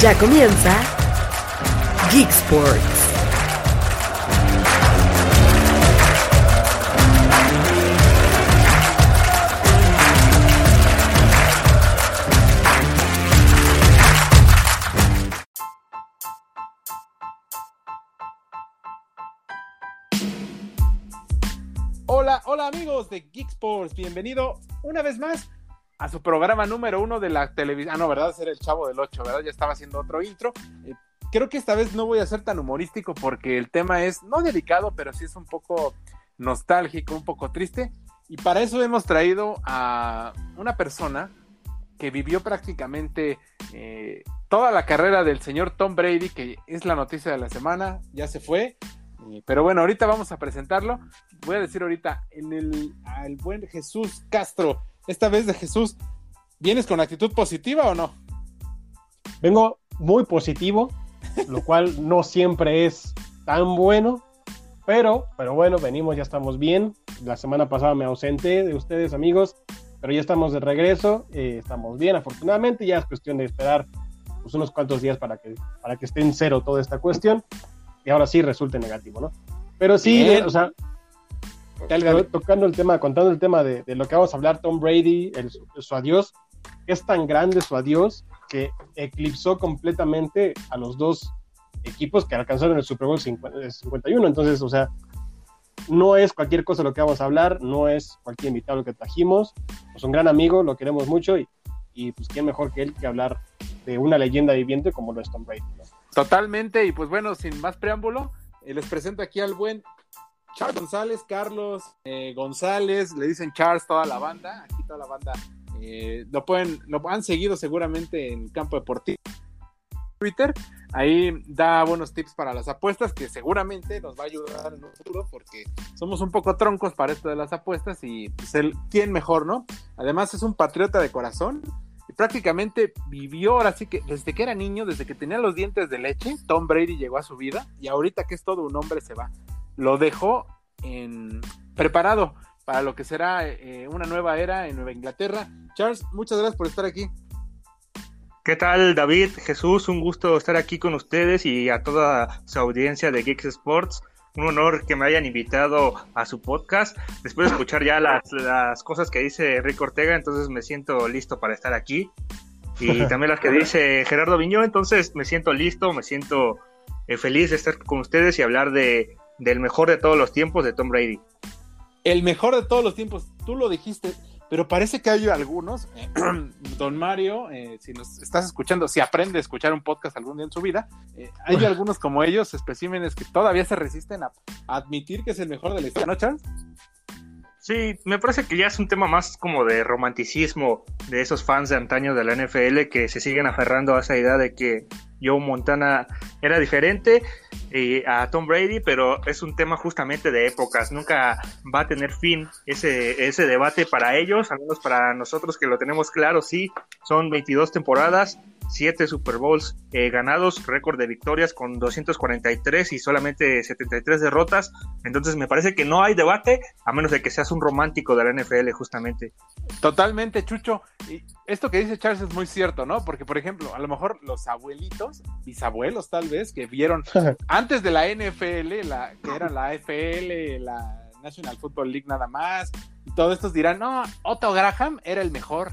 Ya comienza Geek Sports. Hola, hola amigos de Geek Sports, bienvenido una vez más a su programa número uno de la televisión. Ah, no, ¿verdad? Ser el chavo del 8, ¿verdad? Ya estaba haciendo otro intro. Eh, creo que esta vez no voy a ser tan humorístico porque el tema es no delicado, pero sí es un poco nostálgico, un poco triste. Y para eso hemos traído a una persona que vivió prácticamente eh, toda la carrera del señor Tom Brady, que es la noticia de la semana, ya se fue. Eh, pero bueno, ahorita vamos a presentarlo. Voy a decir ahorita en el al buen Jesús Castro. Esta vez de Jesús, ¿vienes con actitud positiva o no? Vengo muy positivo, lo cual no siempre es tan bueno, pero, pero bueno, venimos, ya estamos bien. La semana pasada me ausenté de ustedes, amigos, pero ya estamos de regreso, eh, estamos bien, afortunadamente, ya es cuestión de esperar pues, unos cuantos días para que, para que esté en cero toda esta cuestión y ahora sí resulte negativo, ¿no? Pero sí, Bien. o sea, tocando el tema, contando el tema de, de lo que vamos a hablar, Tom Brady, el- su adiós, es tan grande su adiós que eclipsó completamente a los dos equipos que alcanzaron el Super Bowl 50 eh, 51. Entonces, o sea, no es cualquier cosa lo que vamos a hablar, no es cualquier invitado que trajimos. Es un gran amigo, lo queremos mucho y, y pues quién mejor que él que hablar de una leyenda viviente como lo es Tom Brady. ¿no? Totalmente, y pues bueno, sin más preámbulo, eh, les presento aquí al buen Charles González, Carlos eh, González, le dicen Charles toda la banda, aquí toda la banda eh, lo pueden, lo han seguido seguramente en Campo Deportivo Twitter, ahí da buenos tips para las apuestas que seguramente nos va a ayudar en un futuro porque somos un poco troncos para esto de las apuestas y pues él, ¿quién mejor, no? Además es un patriota de corazón y prácticamente vivió ahora sí que desde que era niño, desde que tenía los dientes de leche, Tom Brady llegó a su vida y ahorita que es todo un hombre se va. Lo dejó en preparado para lo que será eh, una nueva era en Nueva Inglaterra. Charles, muchas gracias por estar aquí. ¿Qué tal, David? Jesús, un gusto estar aquí con ustedes y a toda su audiencia de Geeks Sports. Un honor que me hayan invitado a su podcast. Después de escuchar ya las, las cosas que dice Rick Ortega, entonces me siento listo para estar aquí. Y también las que dice Gerardo Viñó, entonces me siento listo, me siento eh, feliz de estar con ustedes y hablar de, del mejor de todos los tiempos de Tom Brady. El mejor de todos los tiempos, tú lo dijiste, pero parece que hay algunos, eh, don Mario, eh, si nos estás escuchando, si aprende a escuchar un podcast algún día en su vida, eh, hay algunos como ellos, especímenes que todavía se resisten a, admitir que es el mejor de la historia, ¿no, Charles? Sí, me parece que ya es un tema más como de romanticismo de esos fans de antaño de la NFL que se siguen aferrando a esa idea de que Joe Montana era diferente eh, a Tom Brady, pero es un tema justamente de épocas. Nunca va a tener fin ese, ese debate para ellos, al menos para nosotros que lo tenemos claro, sí, son 22 temporadas, 7 Super Bowls eh, ganados, récord de victorias con 243 y solamente 73 derrotas. Entonces me parece que no hay debate, a menos de que seas un romántico de la NFL justamente. Totalmente, Chucho. Y esto que dice Charles es muy cierto, ¿no? Porque, por ejemplo, a lo mejor los abuelitos, bisabuelos tal vez, que vieron antes de la NFL, la, que era la AFL, la National Football League nada más, y todos estos dirán, no, Otto Graham era el mejor.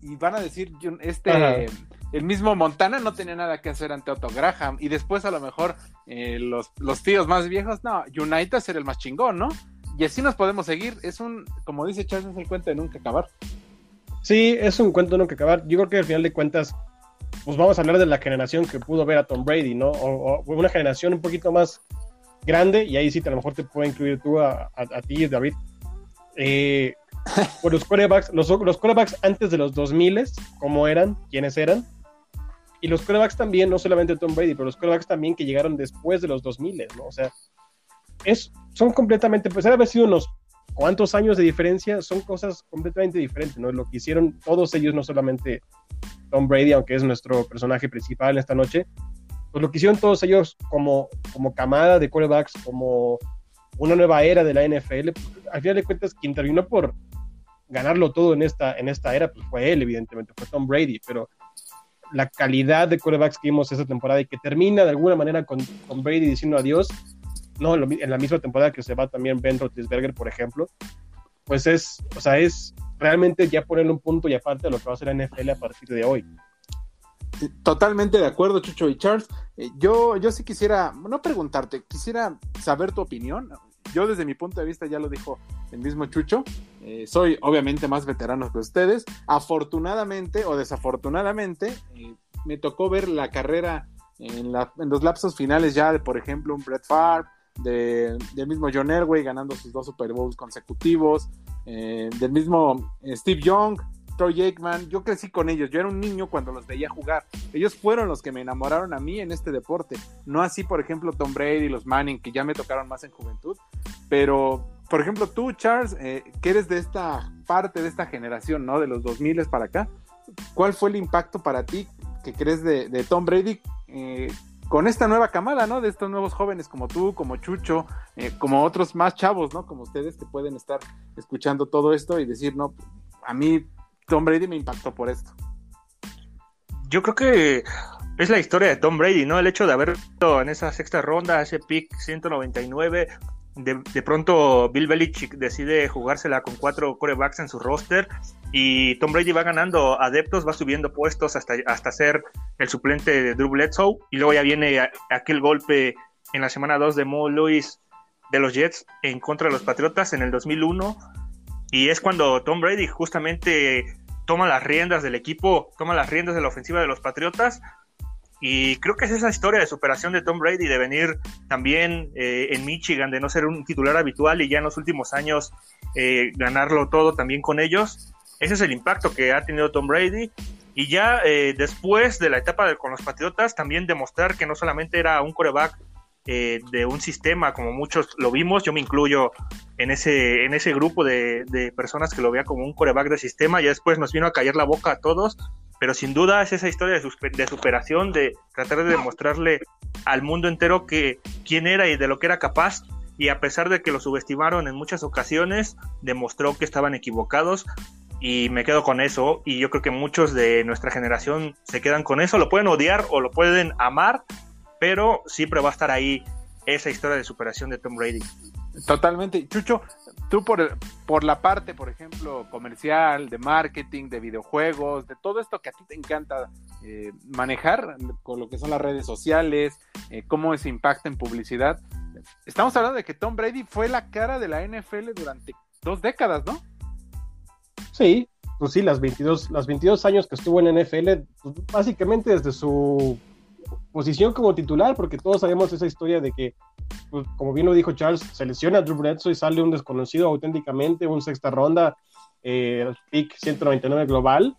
Y van a decir, este. El mismo Montana no tenía nada que hacer ante Otto Graham. Y después a lo mejor eh, los, los tíos más viejos, no, United era el más chingón, ¿no? Y así nos podemos seguir. Es un, como dice Charles, es el cuento de nunca acabar. Sí, es un cuento no que acabar. Yo creo que al final de cuentas, pues vamos a hablar de la generación que pudo ver a Tom Brady, ¿no? O, o una generación un poquito más grande, y ahí sí a lo mejor te puedo incluir tú a, a- a ti, David. Eh, por los quarterbacks, los, los quarterbacks antes de los 2000, ¿cómo eran? ¿Quiénes eran? Y los quarterbacks también, no solamente Tom Brady, pero los quarterbacks también que llegaron después de los 2000, ¿no? O sea, es, son completamente, pues haber sido unos cuantos años de diferencia, son cosas completamente diferentes, ¿no? Lo que hicieron todos ellos, no solamente Tom Brady, aunque es nuestro personaje principal esta noche, pues lo que hicieron todos ellos como, como camada de quarterbacks, como una nueva era de la NFL, pues, al final de cuentas, quien terminó por ganarlo todo en esta, en esta era, pues fue él, evidentemente, fue Tom Brady, pero la calidad de corebacks que vimos esta temporada y que termina de alguna manera con, con Brady diciendo adiós, no en, la misma temporada que se va también Ben Roethlisberger, por ejemplo, pues es, o sea, es realmente ya ponerle un punto y aparte de lo que va a hacer la NFL a partir de hoy. Totalmente de acuerdo, Chucho y Charles. Eh, yo, yo sí quisiera, no preguntarte, quisiera saber tu opinión. Yo desde mi punto de vista, ya lo dijo el mismo Chucho, eh, soy obviamente más veterano que ustedes. Afortunadamente o desafortunadamente, eh, me tocó ver la carrera en, en, los lapsos finales ya de, por ejemplo, un Brett Favre, de, del mismo John Elway ganando sus dos Super Bowls consecutivos, del mismo Steve Young Troy Aikman, yo crecí con ellos, yo era un niño cuando los veía jugar. Ellos fueron los que me enamoraron a mí en este deporte. No así, por ejemplo, Tom Brady, y los Manning, que ya me tocaron más en juventud. Pero, por ejemplo, tú, Charles, eh, que eres de esta parte de esta generación, ¿no? De los 2000 para acá. ¿Cuál fue el impacto para ti que crees de, Tom Brady eh, con esta nueva camada, ¿no? De estos nuevos jóvenes como tú, como Chucho, eh, como otros más chavos, ¿no? Como ustedes que pueden estar escuchando todo esto y decir, no, a mí Tom Brady me impactó por esto. Yo creo que es la historia de Tom Brady, ¿no? El hecho de haber en esa sexta ronda, ese pick 199, de, de, pronto Bill Belichick decide jugársela con cuatro corebacks en su roster y Tom Brady va ganando adeptos, va subiendo puestos hasta, hasta ser el suplente de Drew Bledsoe y luego ya viene aquel golpe en la semana 2 de Mo Lewis de los Jets en contra de los Patriotas en el 2001 y es cuando Tom Brady justamente toma las riendas del equipo, toma las riendas de la ofensiva de los Patriotas. Y creo que es esa historia de superación de Tom Brady, de venir también eh, en Michigan, de no ser un titular habitual y ya en los últimos años eh, ganarlo todo también con ellos. Ese es el impacto que ha tenido Tom Brady. Y ya eh, después de la etapa con los Patriotas, también demostrar que no solamente era un coreback eh, de un sistema, como muchos lo vimos, yo me incluyo en ese, en ese grupo de, personas que lo veía como un coreback de sistema, y después nos vino a caer la boca a todos, pero sin duda es esa historia de, de superación, de tratar de demostrarle al mundo entero que quién era y de lo que era capaz, y a pesar de que lo subestimaron en muchas ocasiones, demostró que estaban equivocados, y me quedo con eso y yo creo que muchos de nuestra generación se quedan con eso, lo pueden odiar o lo pueden amar, pero siempre va a estar ahí esa historia de superación de Tom Brady. Totalmente. Chucho, tú por, por la parte, por ejemplo, comercial, de marketing, de videojuegos, de todo esto que a ti te encanta eh, manejar, con lo que son las redes sociales, eh, cómo se impacta en publicidad. Estamos hablando de que Tom Brady fue la cara de la NFL durante dos décadas, ¿no? Sí, pues sí, las 22, las 22 años que estuvo en la NFL, pues básicamente desde su posición como titular, porque todos sabemos esa historia de que, pues, como bien lo dijo Charles, se lesiona a Drew Bledsoe y sale un desconocido auténticamente, un sexta ronda, eh, pick 199 global,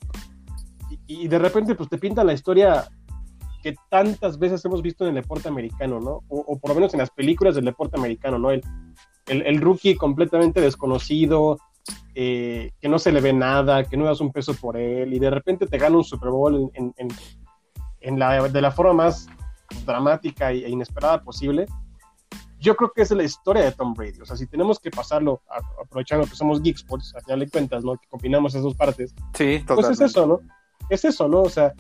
y, de repente pues te pinta la historia que tantas veces hemos visto en el deporte americano, ¿no? O, por lo menos en las películas del deporte americano, ¿no? El, el, rookie completamente desconocido, eh, que no se le ve nada, que no das un peso por él, y de repente te gana un Super Bowl en, en la, de la forma más dramática e inesperada posible. Yo creo que es la historia de Tom Brady. O sea, si tenemos que pasarlo, aprovechando que somos geeks, pues a final de cuentas, ¿no? Que combinamos esas dos partes. Sí, totalmente. Pues es eso, ¿no? Es eso, ¿no? O sea,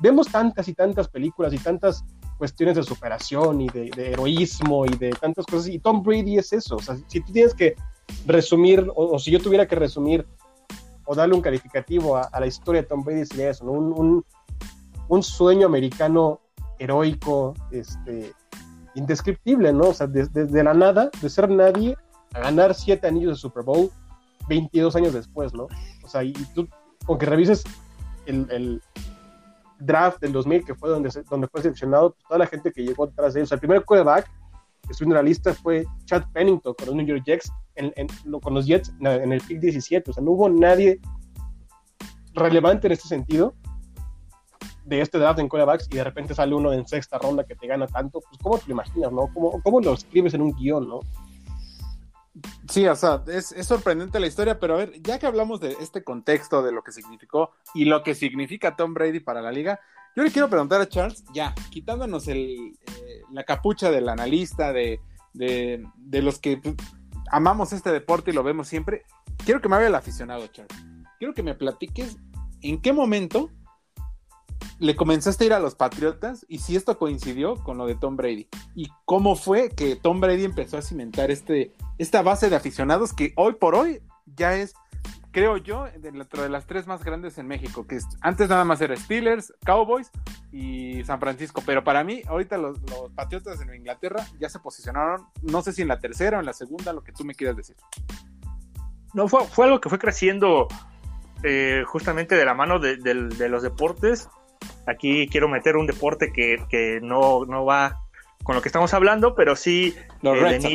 vemos tantas y tantas películas y tantas cuestiones de superación y de, heroísmo y de tantas cosas. Y Tom Brady es eso. O sea, si tú tienes que resumir, o, si yo tuviera que resumir o darle un calificativo a, la historia de Tom Brady, sería eso, ¿no? un, un sueño americano heroico, este, indescriptible, ¿no? O sea, desde la nada, de ser nadie, a ganar siete anillos de Super Bowl 22 años después, ¿no? O sea, y tú, aunque revises el, draft del 2000, que fue donde, donde fue seleccionado, pues, toda la gente que llegó detrás de él, o sea, el primer quarterback que estuvo en la lista fue Chad Pennington con los New York Jets, en, con los Jets en el pick 17, o sea, no hubo nadie relevante en este sentido de este draft en quarterbacks y de repente sale uno en sexta ronda que te gana tanto, pues ¿cómo te lo imaginas, no? ¿Cómo, cómo lo escribes en un guion, no? Sí, o sea, es, es, sorprendente la historia, pero a ver, ya que hablamos de este contexto, de lo que significó y lo que significa Tom Brady para la liga, yo le quiero preguntar a Charles, ya, quitándonos el, eh, la capucha del analista, de, de, de los que amamos este deporte y lo vemos siempre, quiero que me hable el aficionado, Charles. Quiero que me platiques en qué momento le comenzaste a ir a los Patriotas y si esto coincidió con lo de Tom Brady. Y cómo fue que Tom Brady empezó a cimentar este, esta base de aficionados que hoy por hoy ya es, creo yo, dentro de las tres más grandes en México, que antes nada más era Steelers, Cowboys y San Francisco. Pero para mí, ahorita los, Patriotas en Inglaterra ya se posicionaron, no sé si en la tercera o en la segunda, lo que tú me quieras decir. No, fue, fue algo que fue creciendo eh, justamente de la mano de, los deportes. Aquí quiero meter un deporte que, no, no, va con lo que estamos hablando, pero sí los eh,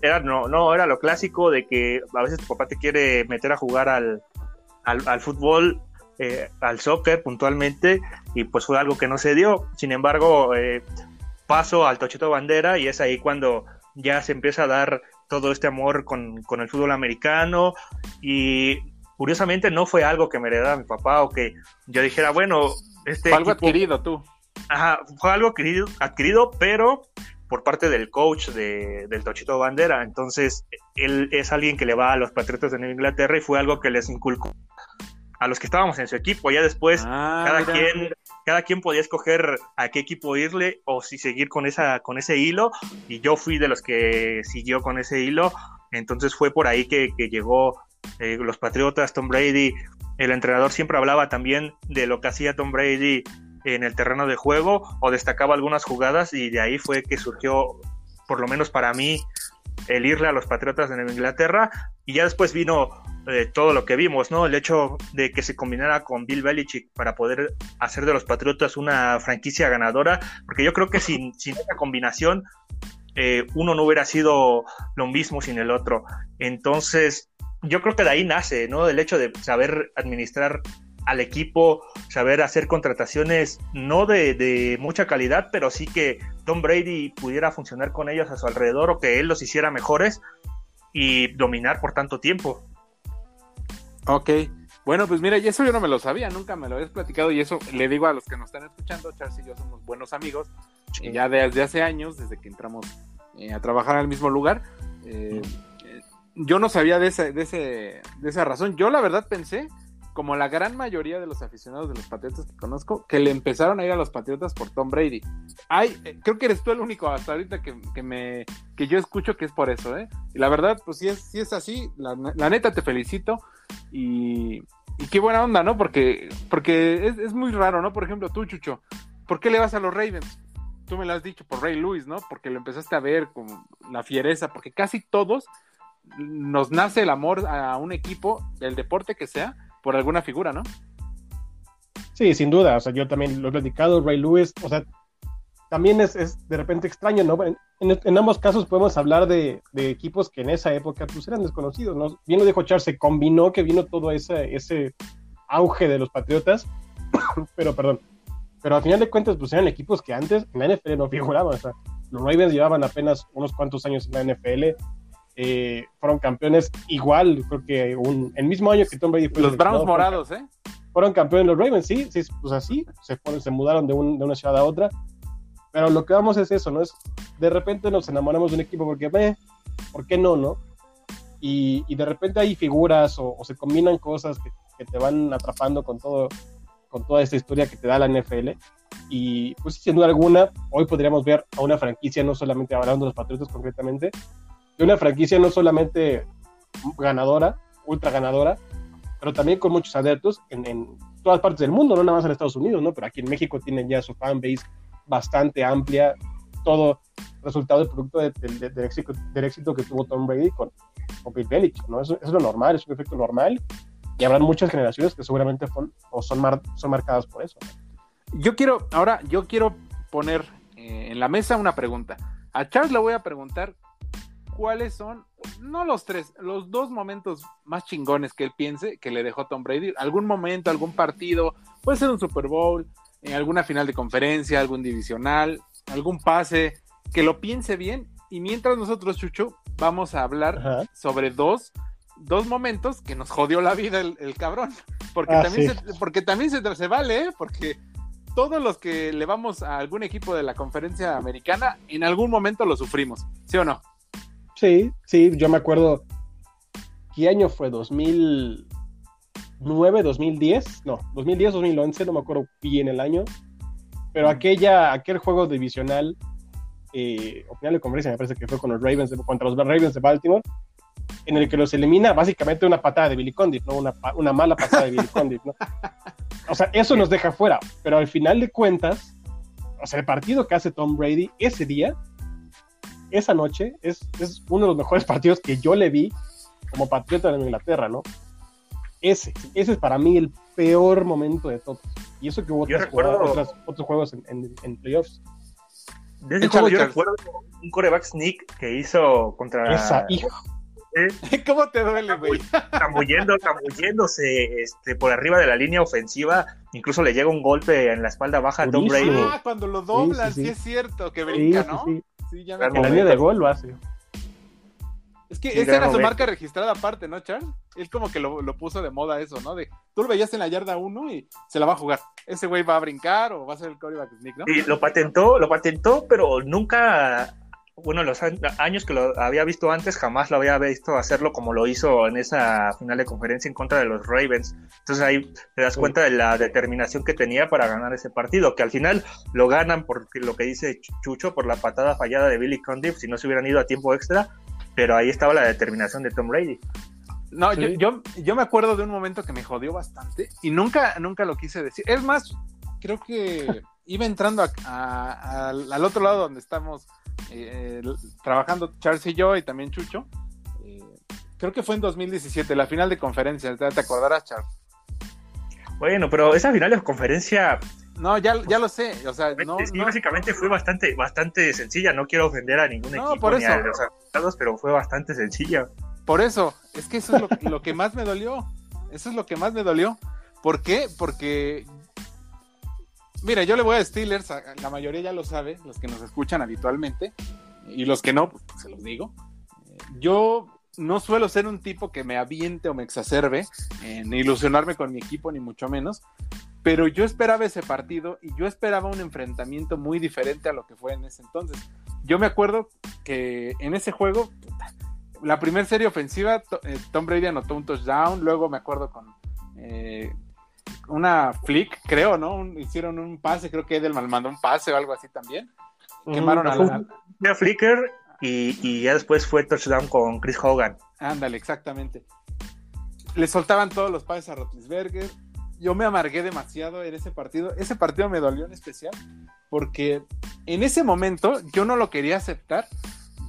era, no, no, era lo clásico de que a veces tu papá te quiere meter a jugar al, al, fútbol, eh, al soccer puntualmente, y pues fue algo que no se dio. Sin embargo, paso al Tochito Bandera y es ahí cuando ya se empieza a dar todo este amor con, con el fútbol americano y curiosamente no fue algo que me heredara mi papá o que yo dijera, bueno, este... Fue algo adquirido tú. Ajá, fue algo adquirido, adquirido pero por parte del coach de, del Tochito Bandera. Entonces, él es alguien que le va a los Patriotas de Nueva Inglaterra y fue algo que les inculcó a los que estábamos en su equipo. Ya después, ah, cada, quien, cada quien podía escoger a qué equipo irle o si seguir con, esa, con ese hilo. Y yo fui de los que siguió con ese hilo. Entonces fue por ahí que, que llegó eh, los Patriotas, Tom Brady, el entrenador siempre hablaba también de lo que hacía Tom Brady en el terreno de juego o destacaba algunas jugadas y de ahí fue que surgió, por lo menos para mí, el irle a los Patriotas en Inglaterra y ya después vino eh, todo lo que vimos, ¿no? El hecho de que se combinara con Bill Belichick para poder hacer de los Patriotas una franquicia ganadora, porque yo creo que sin, sin esa combinación eh, uno no hubiera sido lo mismo sin el otro. Entonces, yo creo que de ahí nace, ¿no? El hecho de saber administrar al equipo, saber hacer contrataciones no de, mucha calidad, pero sí que Tom Brady pudiera funcionar con ellos a su alrededor o que él los hiciera mejores y dominar por tanto tiempo. Ok, bueno, pues mira, y eso yo no me lo sabía, nunca me lo habías platicado y eso le digo a los que nos están escuchando, Charles y yo somos buenos amigos, ya desde hace años, desde que entramos eh, a trabajar al mismo lugar. Eh, yo no sabía de, ese, de, ese, de esa razón. Yo la verdad pensé, como la gran mayoría de los aficionados de los Patriotas que conozco, que le empezaron a ir a los Patriotas por Tom Brady. Ay, eh, creo que eres tú el único hasta ahorita que, que, me, que yo escucho que es por eso, ¿eh? Y la verdad, pues si es, si es así, la, neta te felicito y, y, qué buena onda, ¿no? Porque, porque es, es muy raro, ¿no? Por ejemplo, tú, Chucho, ¿por qué le vas a los Ravens? Tú me lo has dicho por Ray Lewis, ¿no? Porque lo empezaste a ver con la fiereza, porque casi todos nos nace el amor a un equipo, del deporte que sea, por alguna figura, ¿no? Sí, sin duda. O sea, yo también lo he platicado, Ray Lewis, o sea, también es, de repente extraño, ¿no? En, ambos casos podemos hablar de, equipos que en esa época pues eran desconocidos, ¿no? Bien lo dijo Charles, se combinó que vino todo ese, ese auge de los Patriotas, pero perdón, pero al final de cuentas pues eran equipos que antes en la NFL no figuraban, o sea, los Ravens llevaban apenas unos cuantos años en la NFL, eh, fueron campeones igual, creo que un, el mismo año que Tom Brady fue. Los Browns morados, ¿eh? Fueron campeones los Ravens, sí, sí, pues así, se, fueron, se mudaron de, un, de, una ciudad a otra. Pero lo que vamos es eso, ¿no? Es de repente nos enamoramos de un equipo porque, ve, ¿por qué no, no? Y, y de repente hay figuras o, se combinan cosas que, que, te van atrapando con todo con toda esta historia que te da la NFL. Y pues sin duda alguna, hoy podríamos ver a una franquicia, no solamente hablando de los Patriotas concretamente, de una franquicia no solamente ganadora, ultra ganadora, pero también con muchos adeptos en, todas partes del mundo, no nada más en Estados Unidos, ¿no? Pero aquí en México tienen ya su fanbase bastante amplia, todo resultado del producto del, éxito, que tuvo Tom Brady con, con Bill Belichick, ¿no? Eso, es lo normal, es un efecto normal, y habrá muchas generaciones que seguramente son, o son, son marcadas por eso. Yo quiero, ahora, yo quiero poner eh, en la mesa una pregunta. A Charles le voy a preguntar cuáles son, no los tres, los dos momentos más chingones que él piense que le dejó Tom Brady. Algún momento, algún partido, puede ser un Super Bowl, en alguna final de conferencia, algún divisional, algún pase, que lo piense bien. Y mientras nosotros, Chucho, vamos a hablar sobre dos, dos momentos que nos jodió la vida el, cabrón. Porque, ah, también se, porque también se, se vale, ¿eh? porque todos los que le vamos a algún equipo de la conferencia americana, en algún momento lo sufrimos, ¿sí o no? Sí, sí, yo me acuerdo. ¿Qué año fue? 2000. 2009, 2010, no, 2010, 2011, no me acuerdo bien el año, pero aquella, aquel juego divisional, eh, o final de conferencia, me parece que fue con los Ravens, de- contra los Ravens de Baltimore, en el que los elimina básicamente una patada de Billy Condit, ¿no? Una, una mala patada de Billy Condit, ¿no? O sea, eso nos deja fuera, pero al final de cuentas, o sea, el partido que hace Tom Brady ese día, esa noche, es, es uno de los mejores partidos que yo le vi como patriota de Inglaterra, ¿no? Ese, ese es para mí el peor momento de todos. Y eso que hubo Yo otras recuerdo- jugadas- otras- otros juegos en, en- en playoffs. De ese juego yo Charles. recuerdo un coreback sneak que hizo contra. Esa, hijo, ¿Cómo te duele, güey? Zambulléndose este, por arriba de la línea ofensiva. Incluso le llega un golpe en la espalda baja a Tom. Brady. Ah, cuando lo doblan, Sí, sí, sí, sí. es cierto, que sí, brinca, sí, ¿no? Sí. Sí, ya me de gol lo hace. Es que Sí, esa era su marca registrada aparte, ¿no, Charles? Él como que lo, lo puso de moda eso, ¿no? De tú lo veías en la yarda 1 y se la va a jugar. Ese güey va a brincar o va a ser el quarterback sneak, ¿no? Y lo patentó, lo patentó, pero nunca, bueno, los años que lo había visto antes, jamás lo había visto hacerlo como lo hizo en esa final de conferencia en contra de los Ravens. Entonces ahí te das cuenta de la determinación que tenía para ganar ese partido, que al final lo ganan por lo que dice Chucho, por la patada fallada de Billy Condiff, si no se hubieran ido a tiempo extra, pero ahí estaba la determinación de Tom Brady. No, Sí. yo, yo, yo me acuerdo de un momento que me jodió bastante y nunca, nunca lo quise decir. Es más, creo que iba entrando a- a- al, al otro lado donde estamos eh, trabajando Charles y yo y también Chucho. Eh, creo que fue en 2017, la final de conferencia, ¿te, acordarás, Charles? Bueno, pero esa final de conferencia No, ya, ya lo sé, o sea, no, sí, no- básicamente fue bastante, bastante sencilla. No quiero ofender a ningún No, equipo por ni a eso. los afectados, pero fue bastante sencilla. Por eso, es que eso es lo, lo que más me dolió. Eso es lo que más me dolió. ¿Por qué? Porque, mira, yo le voy a Steelers, la mayoría ya lo sabe, los que nos escuchan habitualmente, y los que no, pues se los digo. Yo no suelo ser un tipo que me aviente o me exacerbe en ilusionarme con mi equipo, ni mucho menos, pero yo esperaba ese partido y yo esperaba un enfrentamiento muy diferente a lo que fue en ese entonces. Yo me acuerdo que en ese juego, la primera serie ofensiva, eh, Tom Brady anotó un touchdown, luego me acuerdo con eh, una flick, creo, ¿no? Un- hicieron un pase, creo que Edelman mandó un pase o algo así también. Quemaron a Ujú. la... A Flicker y, y ya después fue touchdown con Chris Hogan. Ándale, exactamente. Le soltaban todos los pases a Rotlisberger. Yo me amargué demasiado en ese partido. Ese partido me dolió en especial porque en ese momento yo no lo quería aceptar.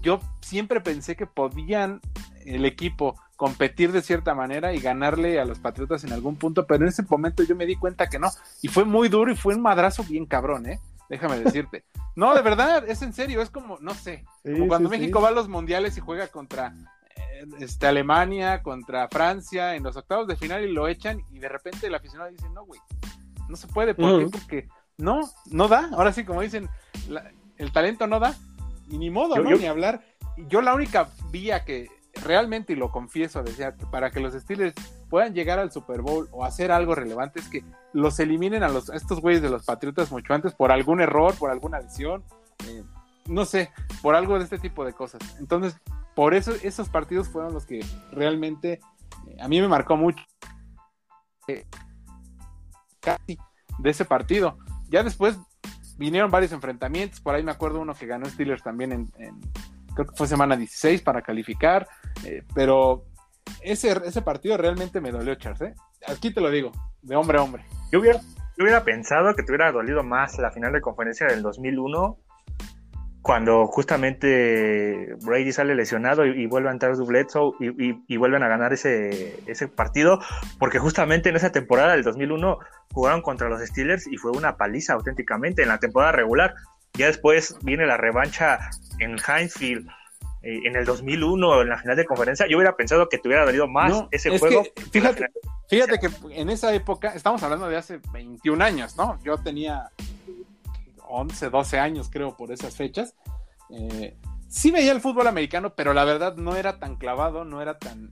Yo siempre pensé que podían el equipo competir de cierta manera y ganarle a los Patriotas en algún punto, pero en ese momento yo me di cuenta que no. Y fue muy duro y fue un madrazo bien cabrón, ¿eh? Déjame decirte. No, de verdad, es en serio, es como, no sé, Sí, como cuando sí, sí. México va a los mundiales y juega contra eh, este, Alemania, contra Francia en los octavos de final y lo echan y de repente el aficionado dice, no, güey, no se puede. ¿Por qué? Porque no, no da. Ahora sí, como dicen, la- el talento no da. Y ni modo, Yo- ¿no? yo- Ni hablar. Y Yo la única vía que realmente, y lo confieso, para que los Steelers puedan llegar al Super Bowl o hacer algo relevante es que los eliminen a, estos güeyes de los Patriotas mucho antes por algún error, por alguna lesión, eh, no sé, por algo de este tipo de cosas. Entonces, por eso esos partidos fueron los que realmente eh, a mí me marcó mucho. eh, casi de ese partido. Ya después vinieron varios enfrentamientos, por ahí me acuerdo uno que ganó Steelers también en- creo que fue semana 16 para calificar, eh, pero ese, ese partido realmente me dolió, Charles, ¿eh? Aquí te lo digo, de hombre a hombre. Yo hubiera, yo hubiera pensado que te hubiera dolido más la final de conferencia del 2001, cuando justamente Brady sale lesionado y, y vuelve a entrar Bledsoe y, y, y vuelven a ganar ese, ese partido, porque justamente en esa temporada del 2001 jugaron contra los Steelers y fue una paliza auténticamente en la temporada regular. Ya después viene la revancha en Hinesfield eh, en el 2001 en la final de conferencia. Yo hubiera pensado que te hubiera dolido más No, ese es juego. que, fíjate, fíjate que en esa época, estamos hablando de hace 21 años, ¿no? Yo tenía 11, 12 años, creo, por esas fechas. Eh, sí veía el fútbol americano, pero la verdad no era tan clavado, no era tan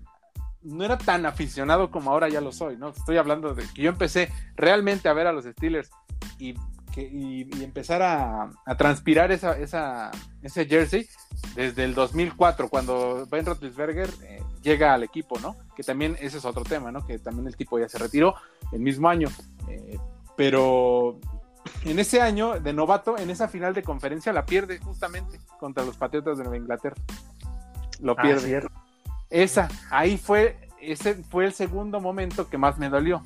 no era tan aficionado como ahora ya lo soy, ¿no? Estoy hablando de que yo empecé realmente a ver a los Steelers y que, y, y empezar a, a transpirar esa, esa, ese jersey desde el 2004, cuando Ben Roethlisberger eh, llega al equipo, ¿no? Que también ese es otro tema, ¿no? Que también el tipo ya se retiró el mismo año. Eh, pero en ese año de novato, en esa final de conferencia, la pierde justamente contra los Patriotas de Nueva Inglaterra. Lo Ah, pierde. Esa, ahí fue, ese fue el segundo momento que más me dolió.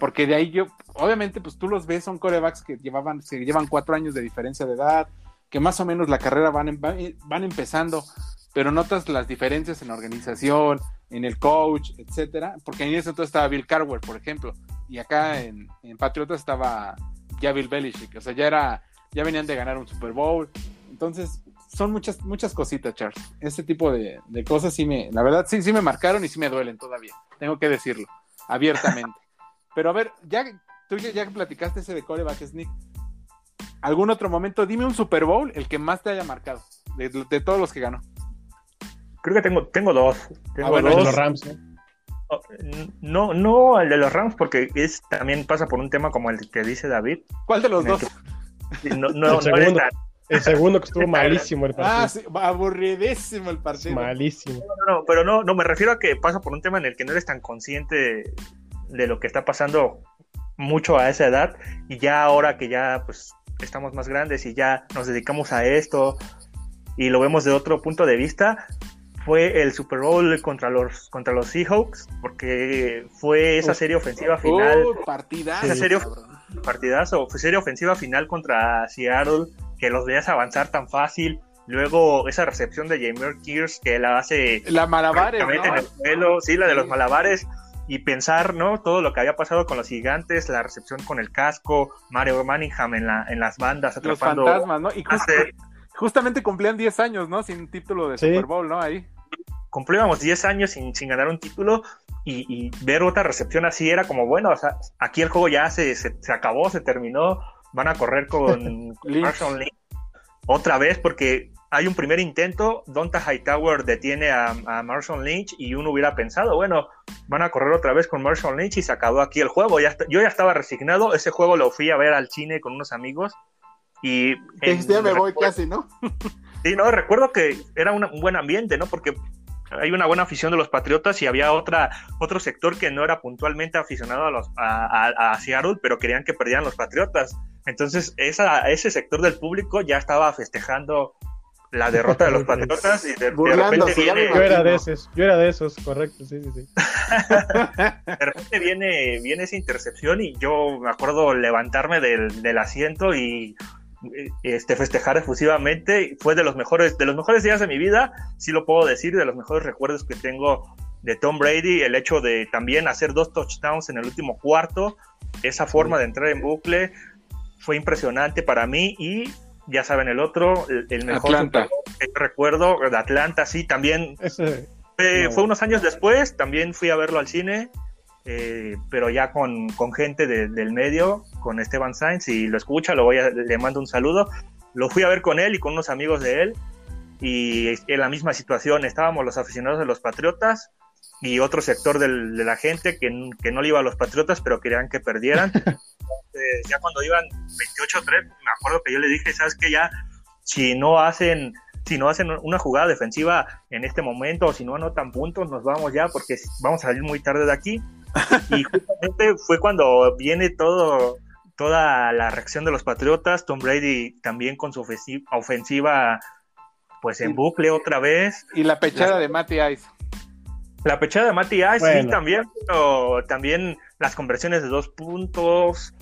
Porque de ahí yo, obviamente, pues tú los ves, son corebacks que llevaban, se llevan cuatro años de diferencia de edad, que más o menos la carrera van, en- van, empezando, pero notas las diferencias en la organización, en el coach, etcétera. Porque en ese entonces estaba Bill Carver, por ejemplo, y acá en, en Patriotas estaba ya Bill Belichick, o sea, ya era, ya venían de ganar un Super Bowl. Entonces, son muchas, muchas cositas, Charles. Ese tipo de, de cosas sí me, la verdad, sí, sí me marcaron y sí me duelen todavía. Tengo que decirlo, abiertamente. Pero a ver, ya tú ya, platicaste ese de coreback sneak, ¿algún otro momento? Dime un Super Bowl, el que más te haya marcado, de, de todos los que ganó. Creo que tengo, tengo dos. Tengo Ah, bueno, De dos. los Rams, ¿eh? Oh, No, no el de los Rams, porque es también pasa por un tema como el que dice David. ¿Cuál de los dos? que- No, no, El no segundo. El segundo que estuvo malísimo el partido. Ah, sí, aburridísimo el partido. Malísimo. no, no, pero no, no, me refiero a que pasa por un tema en el que no eres tan consciente de lo que está pasando mucho a esa edad y ya ahora que ya pues estamos más grandes y ya nos dedicamos a esto y lo vemos de otro punto de vista fue el Super Bowl contra los contra los Seahawks porque fue esa serie ofensiva final Uh, partidazo. ¿En serio? cabrón. partidazo, fue serie ofensiva final contra Seattle, que los veías avanzar tan fácil. Luego esa recepción de Jameer Kears que la hace La Malabares, en el suelo, sí, la de los malabares. Y pensar, ¿no? Todo lo que había pasado con los gigantes, la recepción con el casco, Mario Manningham en, la, en las bandas Los atrapando. fantasmas, ¿no? Y justo- hace- justamente cumplían 10 años, ¿no? Sin título de Sí. Super Bowl, ¿no? Ahí. cumplíamos 10 años sin, sin ganar un título y, y ver otra recepción así era como, bueno, o sea, aquí el juego ya se, se, se acabó, se terminó, van a correr con. Marshall Lynch otra vez porque hay un primer intento, Donta Hightower detiene a, a Marshall Lynch y uno hubiera pensado, bueno, van a correr otra vez con Marshall Lynch y se acabó aquí el juego. Ya yo ya estaba resignado, ese juego lo fui a ver al cine con unos amigos y... En- ya me voy casi, ¿no? Sí, no, recuerdo que era una- un buen ambiente, ¿no? Porque hay una buena afición de los Patriotas y había otra, otro sector que no era puntualmente aficionado a, los, a, a- a Seattle, pero querían que perdieran los Patriotas. Entonces, esa, ese sector del público ya estaba festejando la derrota de los Patriotas y de, repente viene, Yo era de esos, yo era de esos, correcto, sí, sí, sí. de repente viene, viene esa intercepción y yo me acuerdo levantarme del, del asiento y eh, este, festejar efusivamente. Fue de los mejores, de los mejores días de mi vida, sí lo puedo decir, de los mejores recuerdos que tengo de Tom Brady, el hecho de también hacer dos touchdowns en el último cuarto, esa forma de entrar en bucle fue impresionante para mí y ya saben el otro, el, el mejor Atlanta. Que yo recuerdo, de Atlanta, sí, también Ese, fue, No. fue unos años después, también fui a verlo al cine, eh, pero ya con, con gente de- del medio, con Esteban Sainz, y lo escucha, lo voy a, le mando un saludo. Lo fui a ver con él y con unos amigos de él, y en la misma situación, estábamos los aficionados de los Patriotas y otro sector del- de la gente que, que no le iba a los Patriotas, pero querían que perdieran. Entonces, ya cuando iban 28-3, me acuerdo que yo le dije, ¿sabes qué? Ya, si no hacen si no hacen una jugada defensiva en este momento o si no anotan puntos, nos vamos ya porque vamos a salir muy tarde de aquí. Y justamente fue cuando viene todo toda la reacción de los Patriotas, Tom Brady también con su ofensi- ofensiva pues en bucle otra vez. Y la pechada de Matty Ice. La pechada de Matty Ice, sí, también, pero también las conversiones de dos puntos,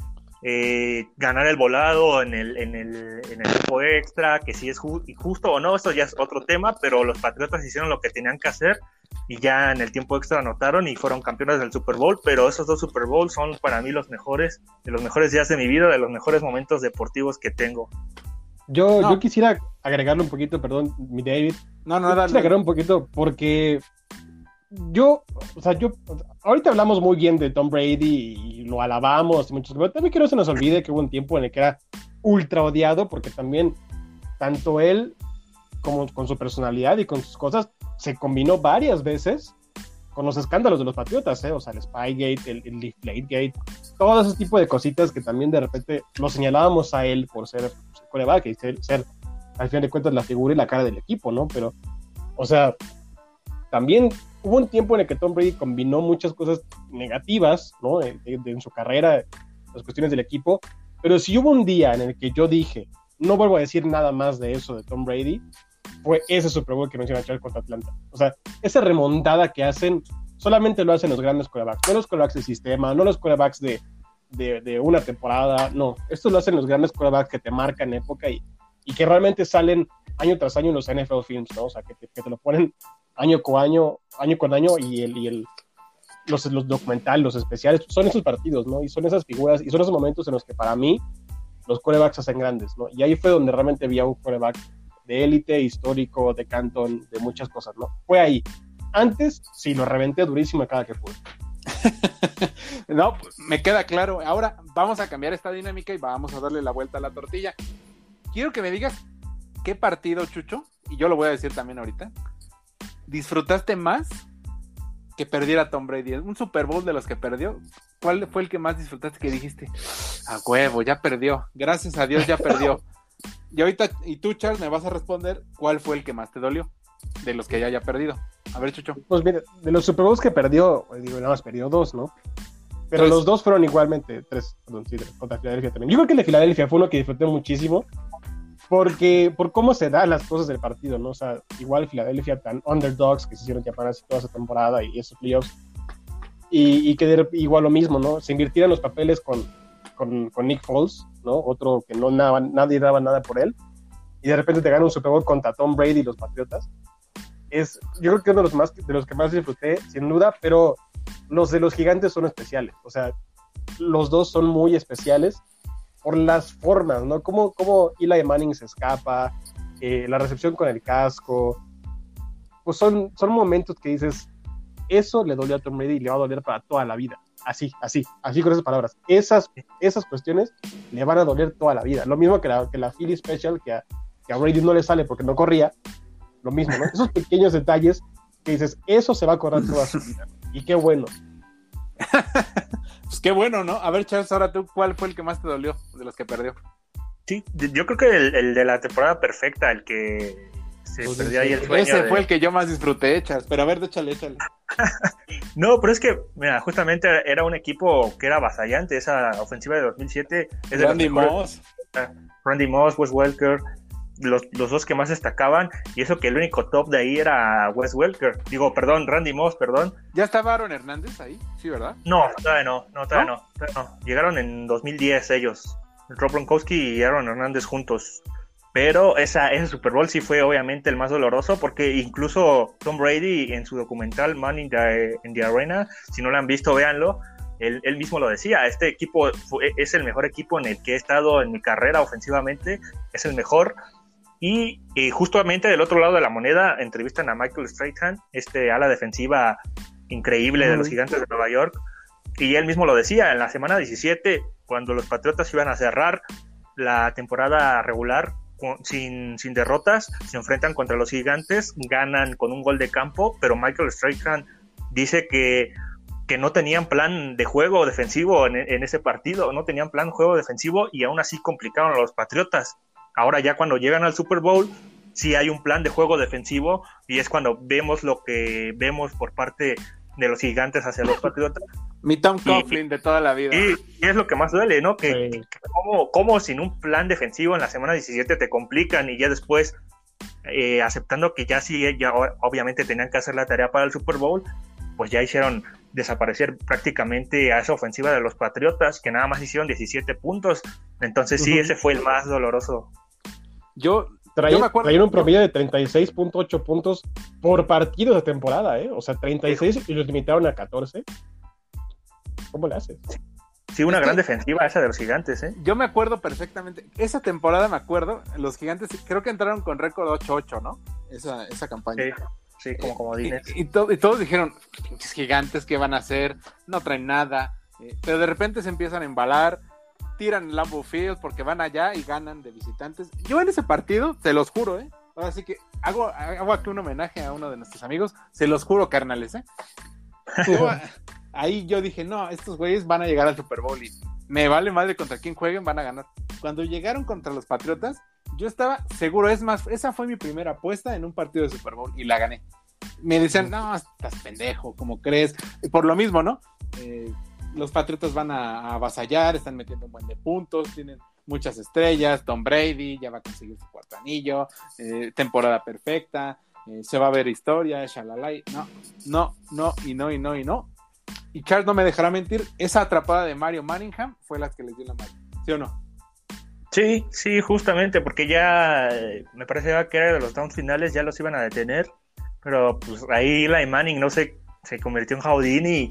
eh, ganar el volado en el, en el, en el tiempo extra, que si es ju- justo o no, eso ya es otro tema, pero los Patriotas hicieron lo que tenían que hacer y ya en el tiempo extra anotaron y fueron campeones del Super Bowl, pero esos dos Super Bowl son para mí los mejores, de los mejores días de mi vida, de los mejores momentos deportivos que tengo. Yo, No. yo quisiera agregarle un poquito, perdón, mi David. No, no, quisiera dale. agregar un poquito porque yo, o sea, yo, ahorita hablamos muy bien de Tom Brady y lo alabamos y muchos, pero también que se nos olvide que hubo un tiempo en el que era ultra odiado porque también tanto él como con su personalidad y con sus cosas se combinó varias veces con los escándalos de los Patriotas, ¿eh? o sea, el Spygate, el, el Deflategate, todo ese tipo de cositas que también de repente lo señalábamos a él por ser coreback y ser, ser, al final de cuentas, la figura y la cara del equipo, ¿no? Pero, o sea, también hubo un tiempo en el que Tom Brady combinó muchas cosas negativas, ¿no? en su carrera, las cuestiones del equipo, pero si hubo un día en el que yo dije, no vuelvo a decir nada más de eso de Tom Brady, fue ese Super Bowl que menciona Charles contra Atlanta. O sea, esa remontada que hacen, solamente lo hacen los grandes quarterbacks, no los quarterbacks del sistema, no los quarterbacks de, de, una temporada, no. Esto lo hacen los grandes quarterbacks que te marcan época y, y que realmente salen año tras año en los NFL Films, ¿no? O sea, que te, que te lo ponen año con año, año con año y el, y el los, los documentales, los especiales, son esos partidos, ¿no? Y son esas figuras y son esos momentos en los que para mí los corebacks hacen grandes, ¿no? Y ahí fue donde realmente vi a un coreback de élite, histórico, de Canton, de muchas cosas, ¿no? Fue ahí. Antes, sí, lo reventé durísimo cada que fue. no, me queda claro. Ahora vamos a cambiar esta dinámica y vamos a darle la vuelta a la tortilla. Quiero que me digas qué partido, Chucho, y yo lo voy a decir también ahorita, disfrutaste más que perdiera Tom Brady? Un Super Bowl de los que perdió. ¿Cuál fue el que más disfrutaste que dijiste? A huevo, ya perdió. Gracias a Dios ya perdió. y ahorita, y tú, Charles, me vas a responder cuál fue el que más te dolió de los que ya haya perdido. A ver, Chucho. Pues mira, de los Super Bowls que perdió, digo, nada más perdió dos, ¿no? Pero los dos fueron igualmente, tres, perdón, sí, contra Filadelfia también. Yo creo que el de Filadelfia fue uno que disfruté muchísimo, porque por cómo se dan las cosas del partido, ¿no? O sea, igual Filadelfia tan underdogs que se hicieron llamar así toda esa temporada y esos playoffs, y, y que igual lo mismo, ¿no? Se invirtieron los papeles con, con, con, Nick Foles, ¿no? Otro que no nada, nadie daba nada por él, y de repente te gana un Super Bowl contra Tom Brady y los Patriotas. Es, yo creo que uno de los, más, de los que más disfruté, sin duda, pero los de los gigantes son especiales, o sea, los dos son muy especiales por las formas, ¿no? Cómo, cómo Eli Manning se escapa, eh, la recepción con el casco, pues son, son momentos que dices, eso le dolió a Tom Brady y le va a doler para toda la vida. Así, así, así con esas palabras. Esas, esas cuestiones le van a doler toda la vida. Lo mismo que la, que la Philly Special, que a, que a Brady no le sale porque no corría. Lo mismo, ¿no? Esos pequeños detalles que dices, eso se va a acordar toda su vida. Y qué bueno. pues qué bueno, ¿no? A ver, Charles, ahora tú, ¿cuál fue el que más te dolió de los que perdió? Sí, yo creo que el, de la temporada perfecta, el que se pues perdió ahí el sueño. Ese fue el que yo más disfruté, Charles. Pero a ver, échale, échale. no, pero es que, mira, justamente era un equipo que era avasallante, esa ofensiva de 2007. Es Randy Moss. Randy Moss, Wes Welker, los, los, dos que más destacaban, y eso que el único top de ahí era Wes Welker, digo, perdón, Randy Moss, perdón. ¿Ya estaba Aaron Hernández ahí? Sí, ¿verdad? No, todavía no, no, todavía ¿No? Llegaron en 2010 ellos, Rob Gronkowski y Aaron Hernández juntos. Pero esa, ese Super Bowl sí fue obviamente el más doloroso porque incluso Tom Brady en su documental Man in the, Arena, si no lo han visto, véanlo, él, él, mismo lo decía, este equipo es el mejor equipo en el que he estado en mi carrera ofensivamente, es el mejor, y eh, justamente del otro lado de la moneda entrevistan a Michael Strahan, este ala defensiva increíble de los gigantes de Nueva York. Y él mismo lo decía, en la semana 17, cuando los Patriotas iban a cerrar la temporada regular sin, sin derrotas, se enfrentan contra los gigantes, ganan con un gol de campo, pero Michael Strahan dice que, que no tenían plan de juego defensivo en, en ese partido, no tenían plan de juego defensivo y aún así complicaron a los Patriotas Ahora ya cuando llegan al Super Bowl, sí hay un plan de juego defensivo y es cuando vemos lo que vemos por parte de los gigantes hacia los patriotas. Mi Tom Coughlin de toda la vida. Y, es lo que más duele, ¿no? Que, como, sin un plan defensivo en la semana 17 te complican y ya después eh, aceptando que ya sí, ya obviamente tenían que hacer la tarea para el Super Bowl, pues ya hicieron desaparecer prácticamente a esa ofensiva de los Patriotas, que nada más hicieron 17 puntos. Entonces sí, ese fue el más doloroso. Yo, traía, un promedio de 36.8 puntos por partido de temporada, ¿eh? O sea, 36 y los limitaron a 14. ¿Cómo le haces? Sí, una gran defensiva esa de los gigantes, ¿eh? Yo me acuerdo perfectamente. Esa temporada me acuerdo, los gigantes creo que entraron con récord 8-8, ¿no? Esa, esa campaña. Sí, como como y, y, todos dijeron, gigantes, ¿qué van a hacer? No traen nada. Eh, pero de repente se empiezan a embalar tiran Lambo Field porque van allá y ganan de visitantes. Yo en ese partido, te los juro, ¿eh? Ahora sí que hago, hago aquí un homenaje a uno de nuestros amigos. Se los juro, carnales, ¿eh? ahí yo dije, no, estos güeyes van a llegar al Super Bowl y me vale madre contra quién jueguen, van a ganar. Cuando llegaron contra los Patriotas, yo estaba seguro, es más, esa fue mi primera apuesta en un partido de Super Bowl y la gané. Me decían, no, estás pendejo, ¿cómo crees? por lo mismo, ¿no? Eh, los Patriotas van a, avasallar, están metiendo un buen de puntos, tienen muchas estrellas, Tom Brady ya va a conseguir su cuarto anillo, eh, temporada perfecta, eh, se va a ver historia, shalalai, no, no, no, y no, y no, y no. Y Charles no me dejará mentir, esa atrapada de Mario Manningham fue la que les dio la mano, ¿sí o no? Sí, sí, justamente, porque ya me parecía que era de los downs finales, ya los iban a detener, pero pues ahí Eli Manning no se, se convirtió en Houdini y,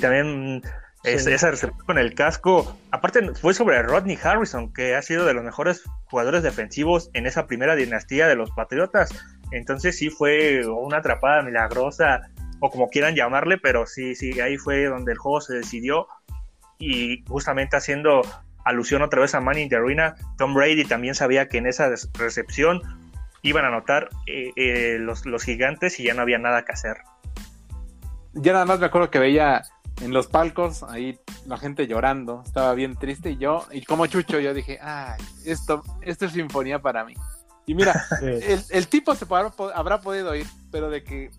también esa recepción con el casco, aparte fue sobre Rodney Harrison, que ha sido de los mejores jugadores defensivos en esa primera dinastía de los Patriotas, entonces sí fue una atrapada milagrosa, o como quieran llamarle, pero sí, sí, ahí fue donde el juego se decidió. Y justamente haciendo alusión otra vez a Manning de Arena, Tom Brady también sabía que en esa recepción iban a anotar eh, eh, los, los gigantes y ya no había nada que hacer. Ya nada más me acuerdo que veía en los palcos ahí la gente llorando, estaba bien triste y yo, y como chucho, yo dije, ay, esto, esto es sinfonía para mí. Y mira, el, tipo se habrá podido ir, pero de que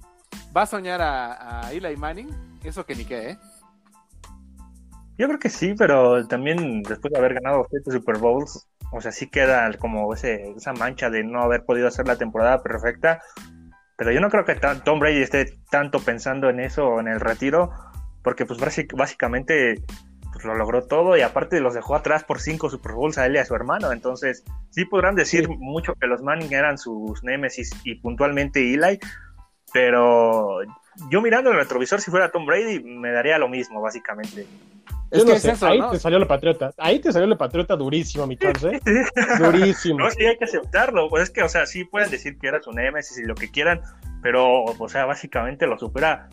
va a soñar a, a Eli Manning, eso que ni qué, ¿eh? Yo creo que sí, pero también después de haber ganado siete Super Bowls, o sea, sí queda como ese, esa mancha de no haber podido hacer la temporada perfecta. Pero yo no creo que Tom Brady esté tanto pensando en eso en el retiro, porque pues básicamente pues, lo logró todo y aparte los dejó atrás por cinco Super Bowls a él y a su hermano. Entonces, sí podrán decir mucho que los Manning eran sus némesis y puntualmente Eli, pero yo mirando el retrovisor, si fuera Tom Brady, me daría lo mismo, básicamente. Es que sé, ahí te salió la patriota. Ahí te salió la patriota durísimo, mi ¿eh? durísimo. No, sí, hay que aceptarlo. Pues es que, o sea, sí pueden decir que era su Nemesis y lo que quieran, pero, o sea, básicamente lo supera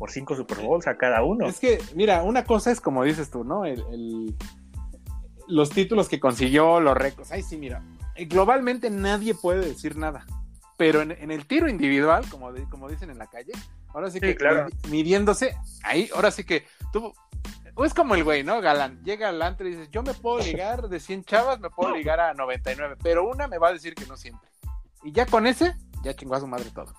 por cinco Super Bowls a cada uno. Es que, mira, una cosa es como dices tú, ¿no? los títulos que consiguió, los récords. Ay, sí, mira. Globalmente nadie puede decir nada. Pero en, el tiro individual, como, como dicen en la calle, ahora sí que claro. midiéndose, ahí, ahora sí que tú es como el güey, ¿no? Galán. Llega al antro y dices, yo me puedo ligar de 100 chavas, me puedo ligar a 99, pero una me va a decir que no siempre. Y ya con ese, ya chingó a su madre todo.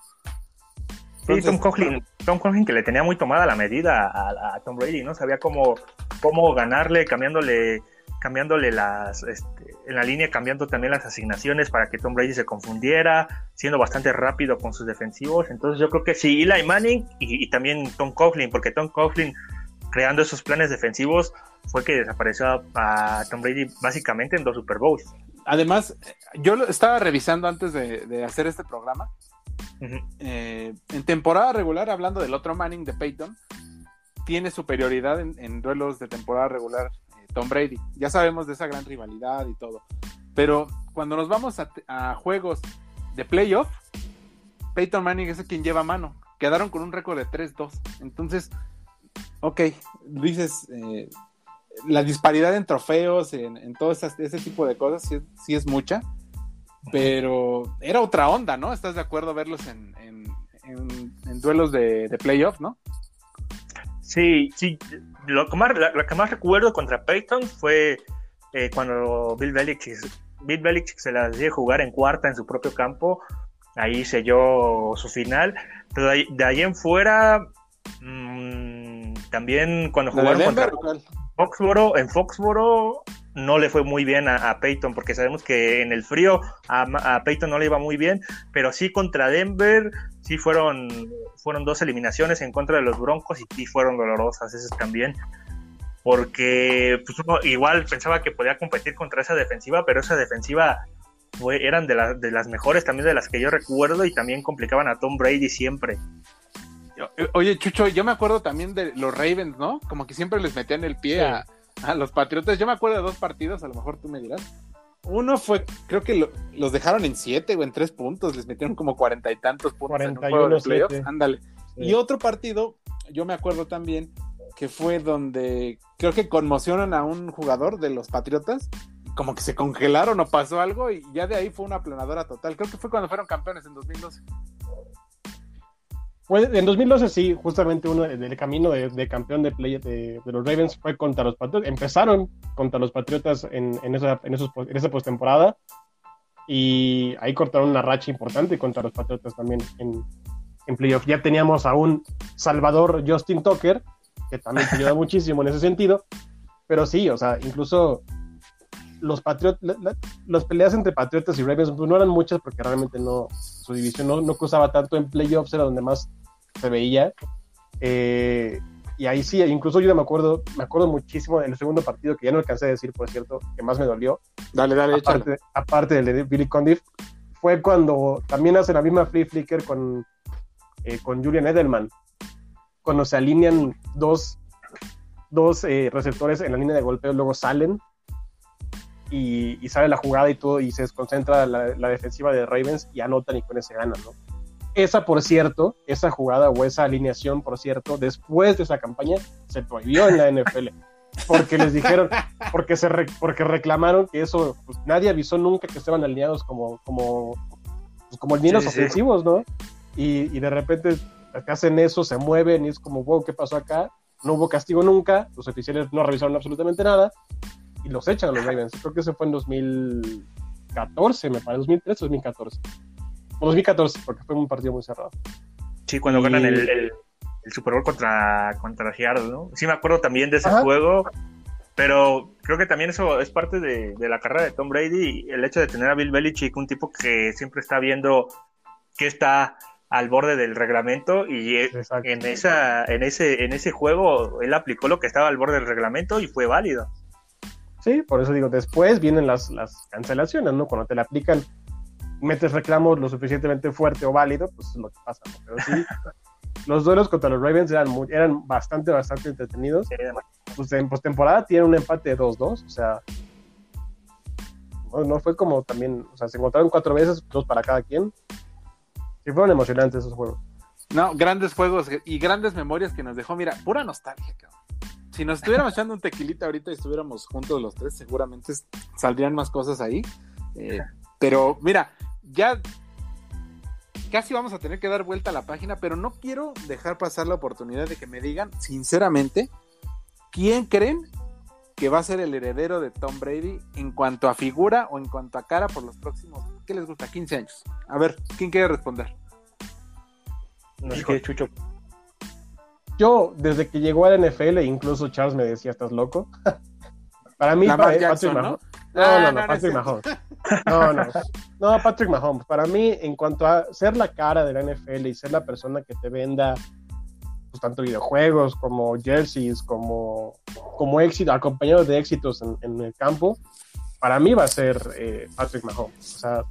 sí, Tom Coughlin, Tom Coughlin que le tenía muy tomada la medida a, Tom Brady, ¿no? Sabía cómo, cómo ganarle, cambiándole cambiándole las este, en la línea cambiando también las asignaciones para que Tom Brady se confundiera siendo bastante rápido con sus defensivos entonces yo creo que sí Eli Manning y, y también Tom Coughlin porque Tom Coughlin creando esos planes defensivos fue que desapareció a, Tom Brady básicamente en dos Super Bowls. Además, yo lo estaba revisando antes de, hacer este programa. Eh, en temporada regular, hablando del otro Manning de Peyton, tiene superioridad en, duelos de temporada regular eh, Tom Brady. Ya sabemos de esa gran rivalidad y todo. Pero cuando nos vamos a, a juegos de playoff, Peyton Manning es el quien lleva mano. Quedaron con un récord de 3-2. Entonces, ok, dices, eh, la disparidad en trofeos, en, todo ese, tipo de cosas, sí, es mucha, pero era otra onda, ¿no? ¿Estás de acuerdo verlos en, duelos de, playoff, no? Sí, sí. Lo que, más, que más recuerdo contra Peyton fue eh, cuando Bill Belichick, Bill Belichick se la dio jugar en cuarta en su propio campo. Ahí selló su final. Pero de ahí, en fuera, mmm, también cuando jugaron contra Foxboro, en Foxboro no le fue muy bien a, Peyton, porque sabemos que en el frío a, Peyton no le iba muy bien, pero sí contra Denver, sí fueron, fueron dos eliminaciones en contra de los Broncos y sí fueron dolorosas esas también, porque pues, uno igual pensaba que podía competir contra esa defensiva, pero esa defensiva fue, eran de, de las mejores también de las que yo recuerdo y también complicaban a Tom Brady siempre. Oye, Chucho, yo me acuerdo también de los Ravens, ¿no? Como que siempre les metían el pie a, los Patriotas. Yo me acuerdo de dos partidos, a lo mejor tú me dirás. Uno fue, creo que los dejaron en siete o en tres puntos, les metieron como cuarenta y tantos puntos en un juego de playoffs. Ándale. Y otro partido, yo me acuerdo también que fue donde creo que conmocionan a un jugador de los Patriotas, como que se congelaron o pasó algo y ya de ahí fue una aplanadora total. Creo que fue cuando fueron campeones en 2012. Fue, en 2012 sí, justamente uno del camino de, campeón de, play, de, los Ravens fue contra los Patriotas. Empezaron contra los Patriotas en, en, esa, en, esos, en esa postemporada y ahí cortaron una racha importante contra los Patriotas también en, en playoff. Ya teníamos a un Salvador Justin Tucker, que también te ayuda muchísimo en ese sentido, pero sí, o sea, incluso los Patriotas, las peleas entre Patriotas y Ravens no eran muchas porque realmente no, su división no, no cruzaba tanto en playoffs, era donde más se veía. Eh, y ahí sí, incluso yo me acuerdo, me acuerdo muchísimo del segundo partido que ya no alcancé a decir, por cierto, que más me dolió. Dale, dale, aparte, aparte del de Billy Condiff, fue cuando también hace la misma free flicker con, eh, con Julian Edelman, cuando se alinean dos, dos eh, receptores en la línea de golpeo, luego salen y, sale la jugada y todo, y se desconcentra la, la, defensiva de Ravens y anotan y con ese ganan, ¿no? Esa, por cierto, esa jugada o esa alineación, por cierto, después de esa campaña, se prohibió en la NFL. Porque les dijeron, porque se porque reclamaron que eso, pues nadie avisó nunca que estaban alineados como, como, pues, como líneas ofensivos, ¿no? Y, y, de repente hacen eso, se mueven y es como, wow, ¿qué pasó acá? No hubo castigo nunca, los oficiales no revisaron absolutamente nada y los echan a los Ravens. Creo que ese fue en 2014, me parece, 2013 o 2014. O 2014, porque fue un partido muy cerrado. Sí, cuando ganan el, el, Super Bowl contra, contra Seattle, ¿no? Sí me acuerdo también de ese juego, pero creo que también eso es parte de, de, la carrera de Tom Brady, el hecho de tener a Bill Belichick, un tipo que siempre está viendo que está al borde del reglamento y en esa en ese en ese juego él aplicó lo que estaba al borde del reglamento y fue válido. Sí, por eso digo, después vienen las, las cancelaciones, ¿no? Cuando te la aplican, metes reclamos lo suficientemente fuerte o válido, pues es lo que pasa, ¿no? Pero sí, los duelos contra los Ravens eran, eran bastante, bastante entretenidos. Pues en postemporada tienen un empate de 2-2, o sea, no, no, fue como también, o sea, se encontraron cuatro veces, dos para cada quien. Sí, fueron emocionantes esos juegos. No, grandes juegos y grandes memorias que nos dejó, mira, pura nostalgia, cabrón si nos estuviéramos echando un tequilita ahorita y estuviéramos juntos los tres, seguramente saldrían más cosas ahí. Eh, pero mira, ya casi vamos a tener que dar vuelta a la página, pero no quiero dejar pasar la oportunidad de que me digan, sinceramente, ¿quién creen que va a ser el heredero de Tom Brady en cuanto a figura o en cuanto a cara por los próximos, ¿qué les gusta? 15 años. A ver, ¿quién quiere responder? No sé, Chucho yo, desde que llegó a la NFL, incluso Charles me decía, ¿estás loco? Para mí, Patrick Mahomes. ¿no? No, no, Patrick Mahomes. No, no. No, Patrick Mahomes. Para mí, en cuanto a ser la cara de la NFL y ser la persona que te venda pues, tanto videojuegos como jerseys, como, como éxito, acompañado de éxitos en, el campo, para mí va a ser eh, Patrick Mahomes. O sea,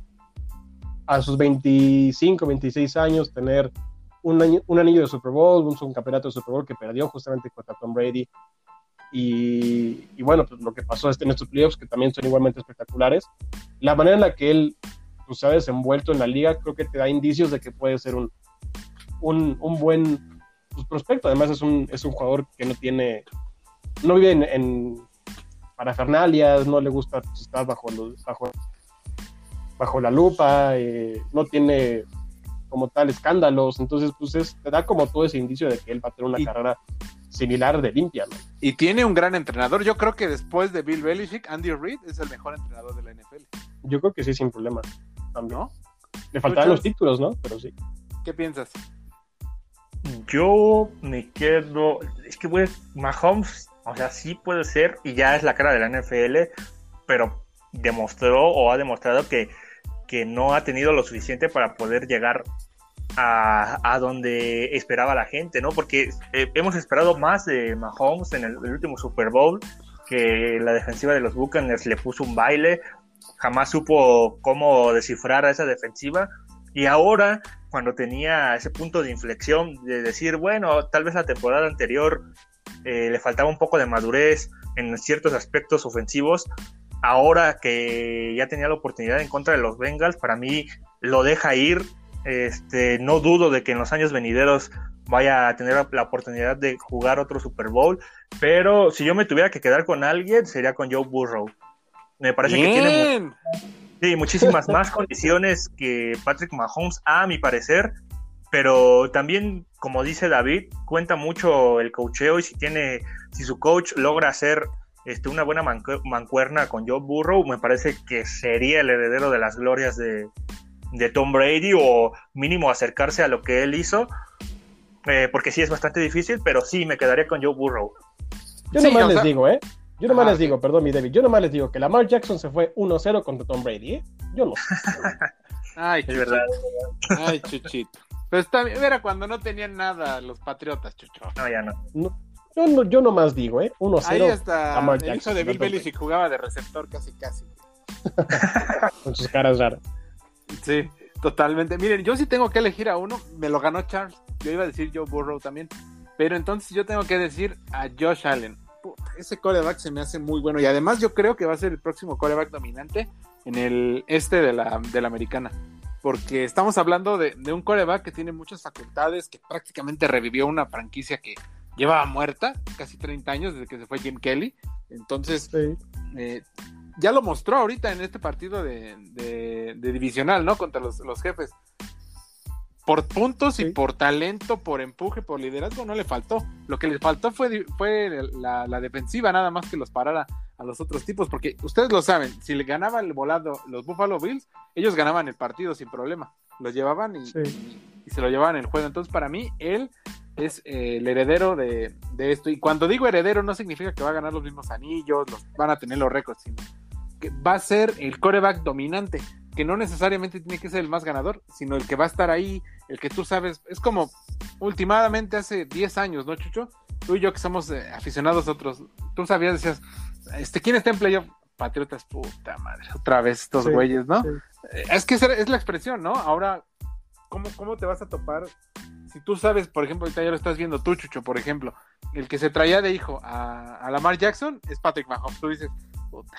a sus 25, 26 años, tener un, un anillo de Super Bowl, un, campeonato de Super Bowl que perdió justamente contra Tom Brady. Y, y bueno, pues lo que pasó este, en estos playoffs, que también son igualmente espectaculares, la manera en la que él pues, se ha desenvuelto en la liga, creo que te da indicios de que puede ser un, un, un buen pues, prospecto. Además, es un, es un jugador que no tiene, no vive en, en parafernalias, no le gusta pues, estar bajo, los, bajo, bajo la lupa, eh, no tiene como tal escándalos, entonces pues es, te da como todo ese indicio de que él va a tener una carrera similar de limpia, ¿no? Y tiene un gran entrenador, yo creo que después de Bill Belichick, Andy Reid es el mejor entrenador de la NFL. Yo creo que sí, sin problema, ¿no? Le faltaban los títulos, ¿no? Pero sí. ¿Qué piensas? Yo me quedo, es que pues Mahomes, o sea, sí puede ser y ya es la cara de la NFL, pero demostró o ha demostrado que que no ha tenido lo suficiente para poder llegar a, donde esperaba la gente, ¿no? Porque eh, hemos esperado más de Mahomes en el, último Super Bowl, que la defensiva de los Buccaneers le puso un baile, jamás supo cómo descifrar a esa defensiva, y ahora, cuando tenía ese punto de inflexión de decir, bueno, tal vez la temporada anterior eh, le faltaba un poco de madurez en ciertos aspectos ofensivos, ahora que ya tenía la oportunidad en contra de los Bengals, para mí lo deja ir. Este, no dudo de que en los años venideros vaya a tener la oportunidad de jugar otro Super Bowl, pero si yo me tuviera que quedar con alguien, sería con Joe Burrow. Me parece que tiene muchísimas más condiciones que Patrick Mahomes, a mi parecer, pero también, como dice David, cuenta mucho el coacheo y si tiene, si su coach logra hacer este, una buena mancuerna con Joe Burrow, me parece que sería el heredero de las glorias de, de Tom Brady o mínimo acercarse a lo que él hizo, eh, porque sí es bastante difícil, pero sí me quedaría con Joe Burrow. Yo nomás les digo, ¿eh? Yo nomás les digo, perdón, mi David, yo nomás les digo que Lamar Jackson se fue 1-0 contra Tom Brady, ¿eh? Yo no. Ay, es verdad. Ay, chuchito. Pero está bien, era cuando no tenían nada los Patriotas, chucho. No, ya no. yo, no yo nomás digo, ¿eh? 1-0. Ahí está Lamar el hijo de Bill Belichick jugaba de receptor casi, casi. Con sus caras raras. Sí, totalmente. Miren, yo sí tengo que elegir a uno. Me lo ganó Charles. Yo iba a decir Joe Burrow también. Pero entonces yo tengo que decir a Josh Allen. ese coreback se me hace muy bueno. Y además yo creo que va a ser el próximo coreback dominante en el este de la, de la americana. Porque estamos hablando de, un coreback que tiene muchas facultades, que prácticamente revivió una franquicia que llevaba muerta casi 30 años desde que se fue Jim Kelly. Entonces, eh, ya lo mostró ahorita en este partido de, divisional, ¿no? Contra los, jefes. Por puntos y por talento, por empuje, por liderazgo, no le faltó. Lo que le faltó fue, fue la, defensiva, nada más que los parara a los otros tipos, porque ustedes lo saben, si le ganaba el volado los Buffalo Bills, ellos ganaban el partido sin problema. Los llevaban y, se lo llevaban el juego. Entonces, para mí, él es eh, el heredero de, de, esto. Y cuando digo heredero, no significa que va a ganar los mismos anillos, los, van a tener los récords, sino va a ser el coreback dominante, que no necesariamente tiene que ser el más ganador, sino el que va a estar ahí, el que tú sabes, es como últimamente hace 10 años, ¿no, Chucho? Tú y yo que somos eh, aficionados a otros, tú sabías, decías, este, ¿quién está en playoff? Patriotas, puta madre, otra vez estos güeyes, ¿no? Eh, es que es la expresión, ¿no? Ahora, ¿cómo, ¿cómo te vas a topar? Si tú sabes, por ejemplo, ahorita ya lo estás viendo tú, Chucho, por ejemplo, el que se traía de hijo a, a Lamar Jackson es Patrick Mahomes. Tú dices, puta,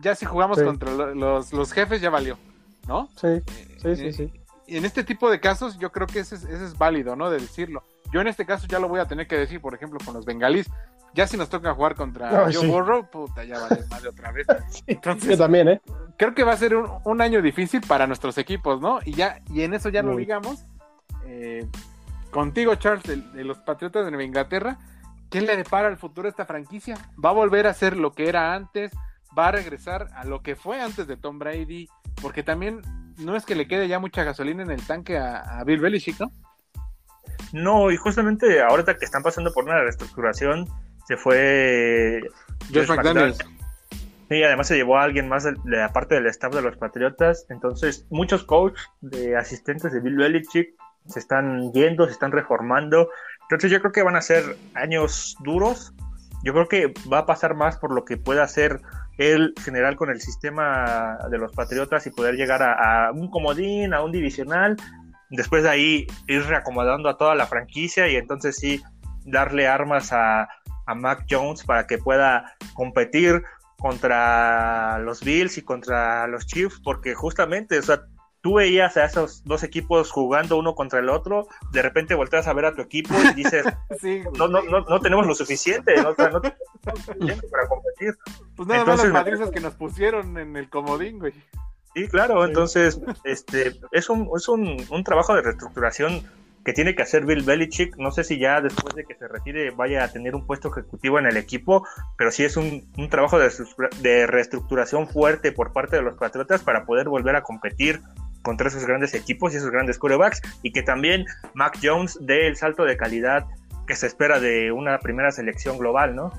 ya si jugamos contra los, jefes ya valió, ¿no? Sí, sí, sí, eh, sí. Y en este tipo de casos yo creo que ese, es válido, ¿no? De decirlo. Yo en este caso ya lo voy a tener que decir, por ejemplo, con los bengalís. Ya si nos toca jugar contra Joe Burrow, puta, ya vale más de otra vez. Entonces, yo también, ¿eh? Creo que va a ser un, año difícil para nuestros equipos, ¿no? Y ya, y en eso ya lo digamos. Eh, contigo, Charles, de, de, los Patriotas de Nueva Inglaterra, ¿qué le depara al futuro a esta franquicia? ¿Va a volver a ser lo que era antes? Va a regresar a lo que fue antes de Tom Brady, porque también no es que le quede ya mucha gasolina en el tanque a, Bill Belichick, ¿no? No, y justamente ahorita que están pasando por una reestructuración, se fue Josh McDaniels. Sí, además se llevó a alguien más de, la parte del staff de los Patriotas. Entonces, muchos coaches de asistentes de Bill Belichick se están yendo, se están reformando. Entonces, yo creo que van a ser años duros. Yo creo que va a pasar más por lo que pueda hacer el general con el sistema de los Patriotas y poder llegar a, un comodín, a un divisional, después de ahí ir reacomodando a toda la franquicia y entonces sí darle armas a, a Mac Jones para que pueda competir contra los Bills y contra los Chiefs, porque justamente, o sea, tú veías a esos dos equipos jugando uno contra el otro, de repente volteas a ver a tu equipo y dices, no, no, no, no, tenemos lo suficiente, no, tenemos lo suficiente para competir. Pues nada más las madrizas que nos pusieron en el comodín, güey. Sí, claro, entonces este es un, es un, un trabajo de reestructuración que tiene que hacer Bill Belichick. No sé si ya después de que se retire vaya a tener un puesto ejecutivo en el equipo, pero sí es un, un trabajo de, de, reestructuración fuerte por parte de los Patriotas para poder volver a competir contra esos grandes equipos y esos grandes quarterbacks y que también Mac Jones dé el salto de calidad que se espera de una primera selección global, ¿no?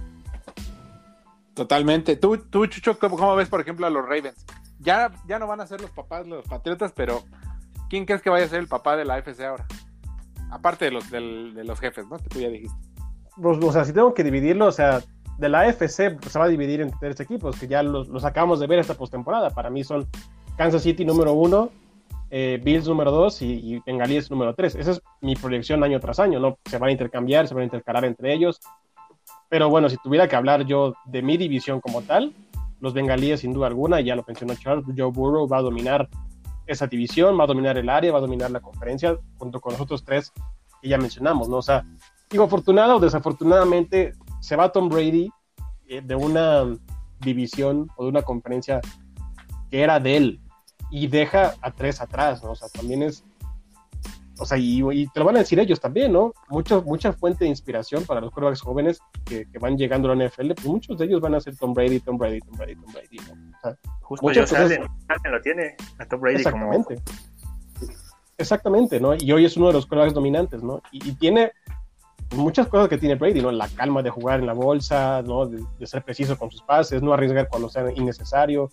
Totalmente. Tú, tú Chucho, ¿cómo, ves, por ejemplo, a los Ravens? Ya, ya no van a ser los papás los Patriotas, pero ¿quién crees que vaya a ser el papá de la AFC ahora? Aparte de los, de los jefes, ¿no? Que tú ya dijiste. Pues, o sea, si tengo que dividirlo, o sea, de la AFC pues, se va a dividir entre tres equipos, que ya los, los acabamos de ver esta postemporada. Para mí son Kansas City número uno, eh, Bills número 2 y, y, Bengalíes número 3. Esa es mi proyección año tras año, ¿no? Se van a intercambiar, se van a intercalar entre ellos. Pero bueno, si tuviera que hablar yo de mi división como tal, los Bengalíes sin duda alguna, ya lo mencionó Charles, Joe Burrow va a dominar esa división, va a dominar el área, va a dominar la conferencia, junto con los otros tres que ya mencionamos, ¿no? O sea, digo, afortunada o desafortunadamente, se va Tom Brady eh, de una división o de una conferencia que era de él, y deja a tres atrás, ¿no? O sea, también es, o sea, y, y, te lo van a decir ellos también, ¿no? Mucha, mucha fuente de inspiración para los quarterbacks jóvenes que, que, van llegando a la NFL, pues muchos de ellos van a ser Tom Brady, Tom Brady, Tom Brady, Tom Brady, ¿no? O sea, Justo muchas cosas... Allen, lo tiene a Tom Brady Exactamente. Como... Exactamente, ¿no? Y hoy es uno de los quarterbacks dominantes, ¿no? Y, y, tiene muchas cosas que tiene Brady, ¿no? La calma de jugar en la bolsa, ¿no? De, de ser preciso con sus pases, no arriesgar cuando sea innecesario.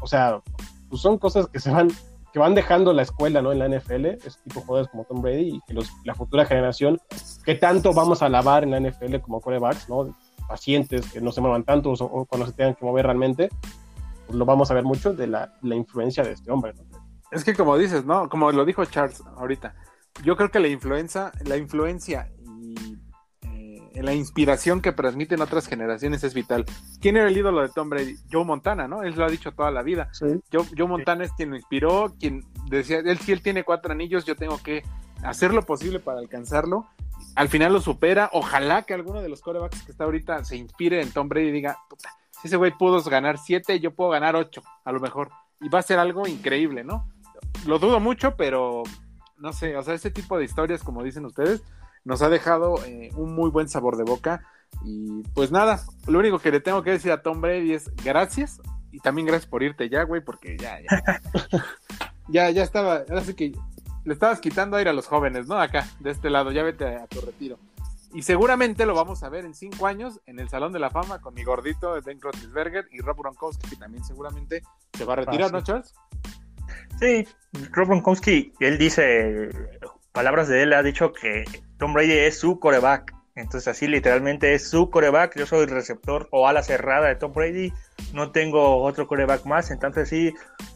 O sea, pues son cosas que se van que van dejando la escuela ¿no? en la NFL, ese tipo de jugadores como Tom Brady y que los, la futura generación, que tanto vamos a alabar en la NFL como corebacks, ¿no? pacientes, que no se muevan tanto o, o cuando se tengan que mover realmente, pues lo vamos a ver mucho de la, la influencia de este hombre. ¿no? Es que como dices, ¿no? Como lo dijo Charles ahorita, yo creo que la influencia, la influencia la inspiración que transmiten otras generaciones es vital. ¿Quién era el ídolo de Tom Brady? Joe Montana, ¿no? Él lo ha dicho toda la vida. Sí. Joe, Joe, Montana es quien lo inspiró, quien decía, él si él tiene cuatro anillos, yo tengo que hacer lo posible para alcanzarlo. Al final lo supera. Ojalá que alguno de los corebacks que está ahorita se inspire en Tom Brady y diga, puta, si ese güey pudo ganar siete, yo puedo ganar ocho, a lo mejor. Y va a ser algo increíble, ¿no? Lo dudo mucho, pero no sé, o sea, ese tipo de historias, como dicen ustedes, nos ha dejado eh, un muy buen sabor de boca. Y pues nada, lo único que le tengo que decir a Tom Brady es gracias. Y también gracias por irte ya, güey, porque ya, ya. ya, ya estaba, ahora sí que le estabas quitando aire a los jóvenes, ¿no? Acá, de este lado, ya vete a, a tu retiro. Y seguramente lo vamos a ver en cinco años en el Salón de la Fama con mi gordito Ben Roethlisberger y Rob Gronkowski, que también seguramente se va a retirar, Ah, ¿no. Charles? Sí, Rob Gronkowski, él dice, palabras de él, ha dicho que Tom Brady es su coreback. Entonces así literalmente es su coreback. Yo soy receptor o ala cerrada de Tom Brady. No tengo otro coreback más. Entonces sí,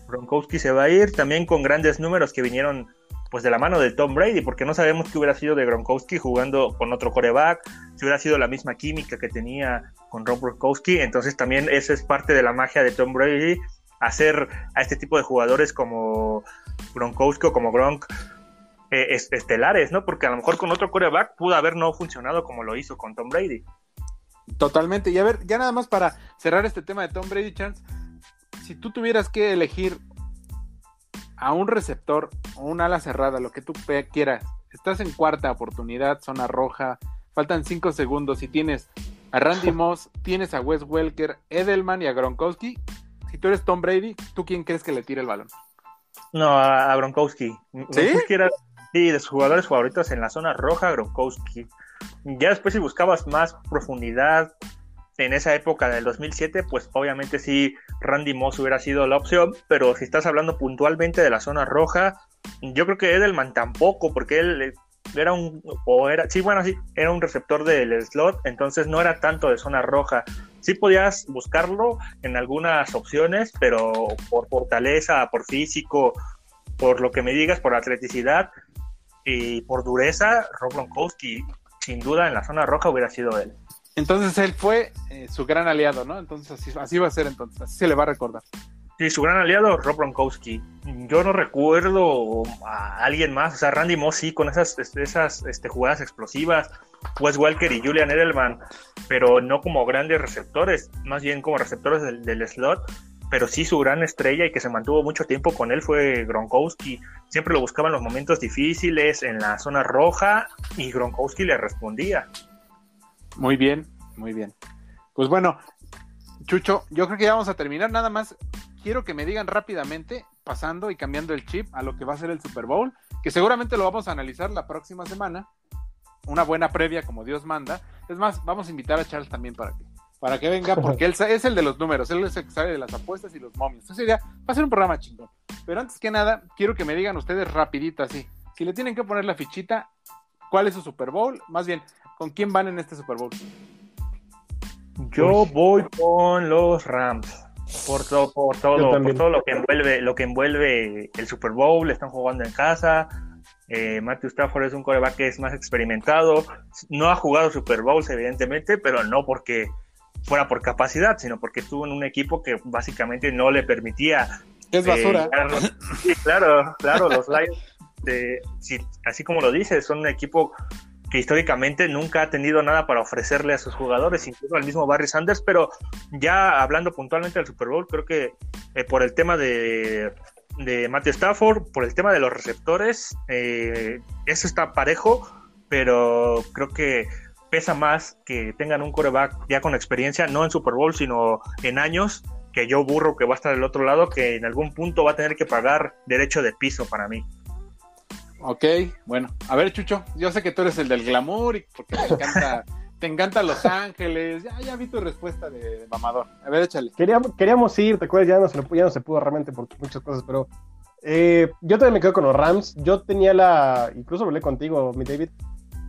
Gronkowski se va a ir también con grandes números que vinieron pues de la mano de Tom Brady, porque no sabemos qué hubiera sido de Gronkowski jugando con otro coreback, si hubiera sido la misma química que tenía con Rob Gronkowski, entonces también esa es parte de la magia de Tom Brady, hacer a este tipo de jugadores como Gronkowski o como Gronk eh, est- estelares, ¿no? Porque a lo mejor con otro coreback pudo haber no funcionado como lo hizo con Tom Brady. Totalmente. Y a ver, ya nada más para cerrar este tema de Tom Brady, Chance, si tú tuvieras que elegir a un receptor o un ala cerrada, lo que tú quieras, estás en cuarta oportunidad, zona roja, faltan cinco segundos y tienes a Randy Moss, tienes a Wes Welker, Edelman y a Gronkowski. Si tú eres Tom Brady, ¿tú quién crees que le tire el balón? No, a, Gronkowski. ¿Sí? Era sí, de sus jugadores favoritos en la zona roja, Gronkowski. Ya después si buscabas más profundidad en esa época del 2007, pues obviamente sí, Randy Moss hubiera sido la opción, pero si estás hablando puntualmente de la zona roja, yo creo que Edelman tampoco, porque él eh, era un, o era, sí, bueno, sí, era un receptor del slot, entonces no era tanto de zona roja. Sí podías buscarlo en algunas opciones, pero por fortaleza, por físico, por lo que me digas, por atleticidad y por dureza, Rob Gronkowski, sin duda en la zona roja hubiera sido él. Entonces él fue eh, su gran aliado, ¿no? Entonces así, así va a ser entonces, así se le va a recordar. Sí, su gran aliado, Rob Gronkowski. Yo no recuerdo a alguien más, o sea, Randy Moss sí, con esas, esas este, jugadas explosivas, Wes Welker y Julian Edelman, pero no como grandes receptores, más bien como receptores del, del slot. Pero sí, su gran estrella y que se mantuvo mucho tiempo con él fue Gronkowski. Siempre lo buscaba en los momentos difíciles, en la zona roja, y Gronkowski le respondía. Muy bien, muy bien. Pues bueno, Chucho, yo creo que ya vamos a terminar. Nada más quiero que me digan rápidamente, pasando y cambiando el chip a lo que va a ser el Super Bowl, que seguramente lo vamos a analizar la próxima semana. Una buena previa, como Dios manda. Es más, vamos a invitar a Charles también para que, para que venga, porque él es el de los números, él es el que sabe de las apuestas y los momios. Ese día va a ser un programa chingón. Pero antes que nada, quiero que me digan ustedes rapidito así. Si le tienen que poner la fichita, ¿cuál es su Super Bowl? Más bien, ¿con quién van en este Super Bowl? Yo voy con los Rams. Por, to- por todo, por todo lo que envuelve, lo que envuelve el Super Bowl, están jugando en casa. Eh, Matthew Stafford es un coreback que es más experimentado. No ha jugado Super Bowls, evidentemente, pero no porque fuera por capacidad, sino porque estuvo en un equipo que básicamente no le permitía Es basura. eh, sí, claro, claro, los Lions, eh, sí, así como lo dices, son un equipo que históricamente nunca ha tenido nada para ofrecerle a sus jugadores, incluso al mismo Barry Sanders, pero ya hablando puntualmente del Super Bowl, creo que eh, por el tema de de Matthew Stafford, por el tema de los receptores, eh, eso está parejo, pero creo que pesa más que tengan un coreback ya con experiencia, no en Super Bowl, sino en años, que yo burro que va a estar del otro lado, que en algún punto va a tener que pagar derecho de piso para mí. Ok, bueno, a ver Chucho, yo sé que tú eres el del glamour y porque te encanta, te encanta Los Ángeles, ya, ya vi tu respuesta de, mamador, a ver échale. Queríamos, queríamos ir, te acuerdas, ya no, se, ya no se pudo realmente por muchas cosas, pero eh, yo también me quedo con los Rams, yo tenía la, incluso hablé contigo, mi David,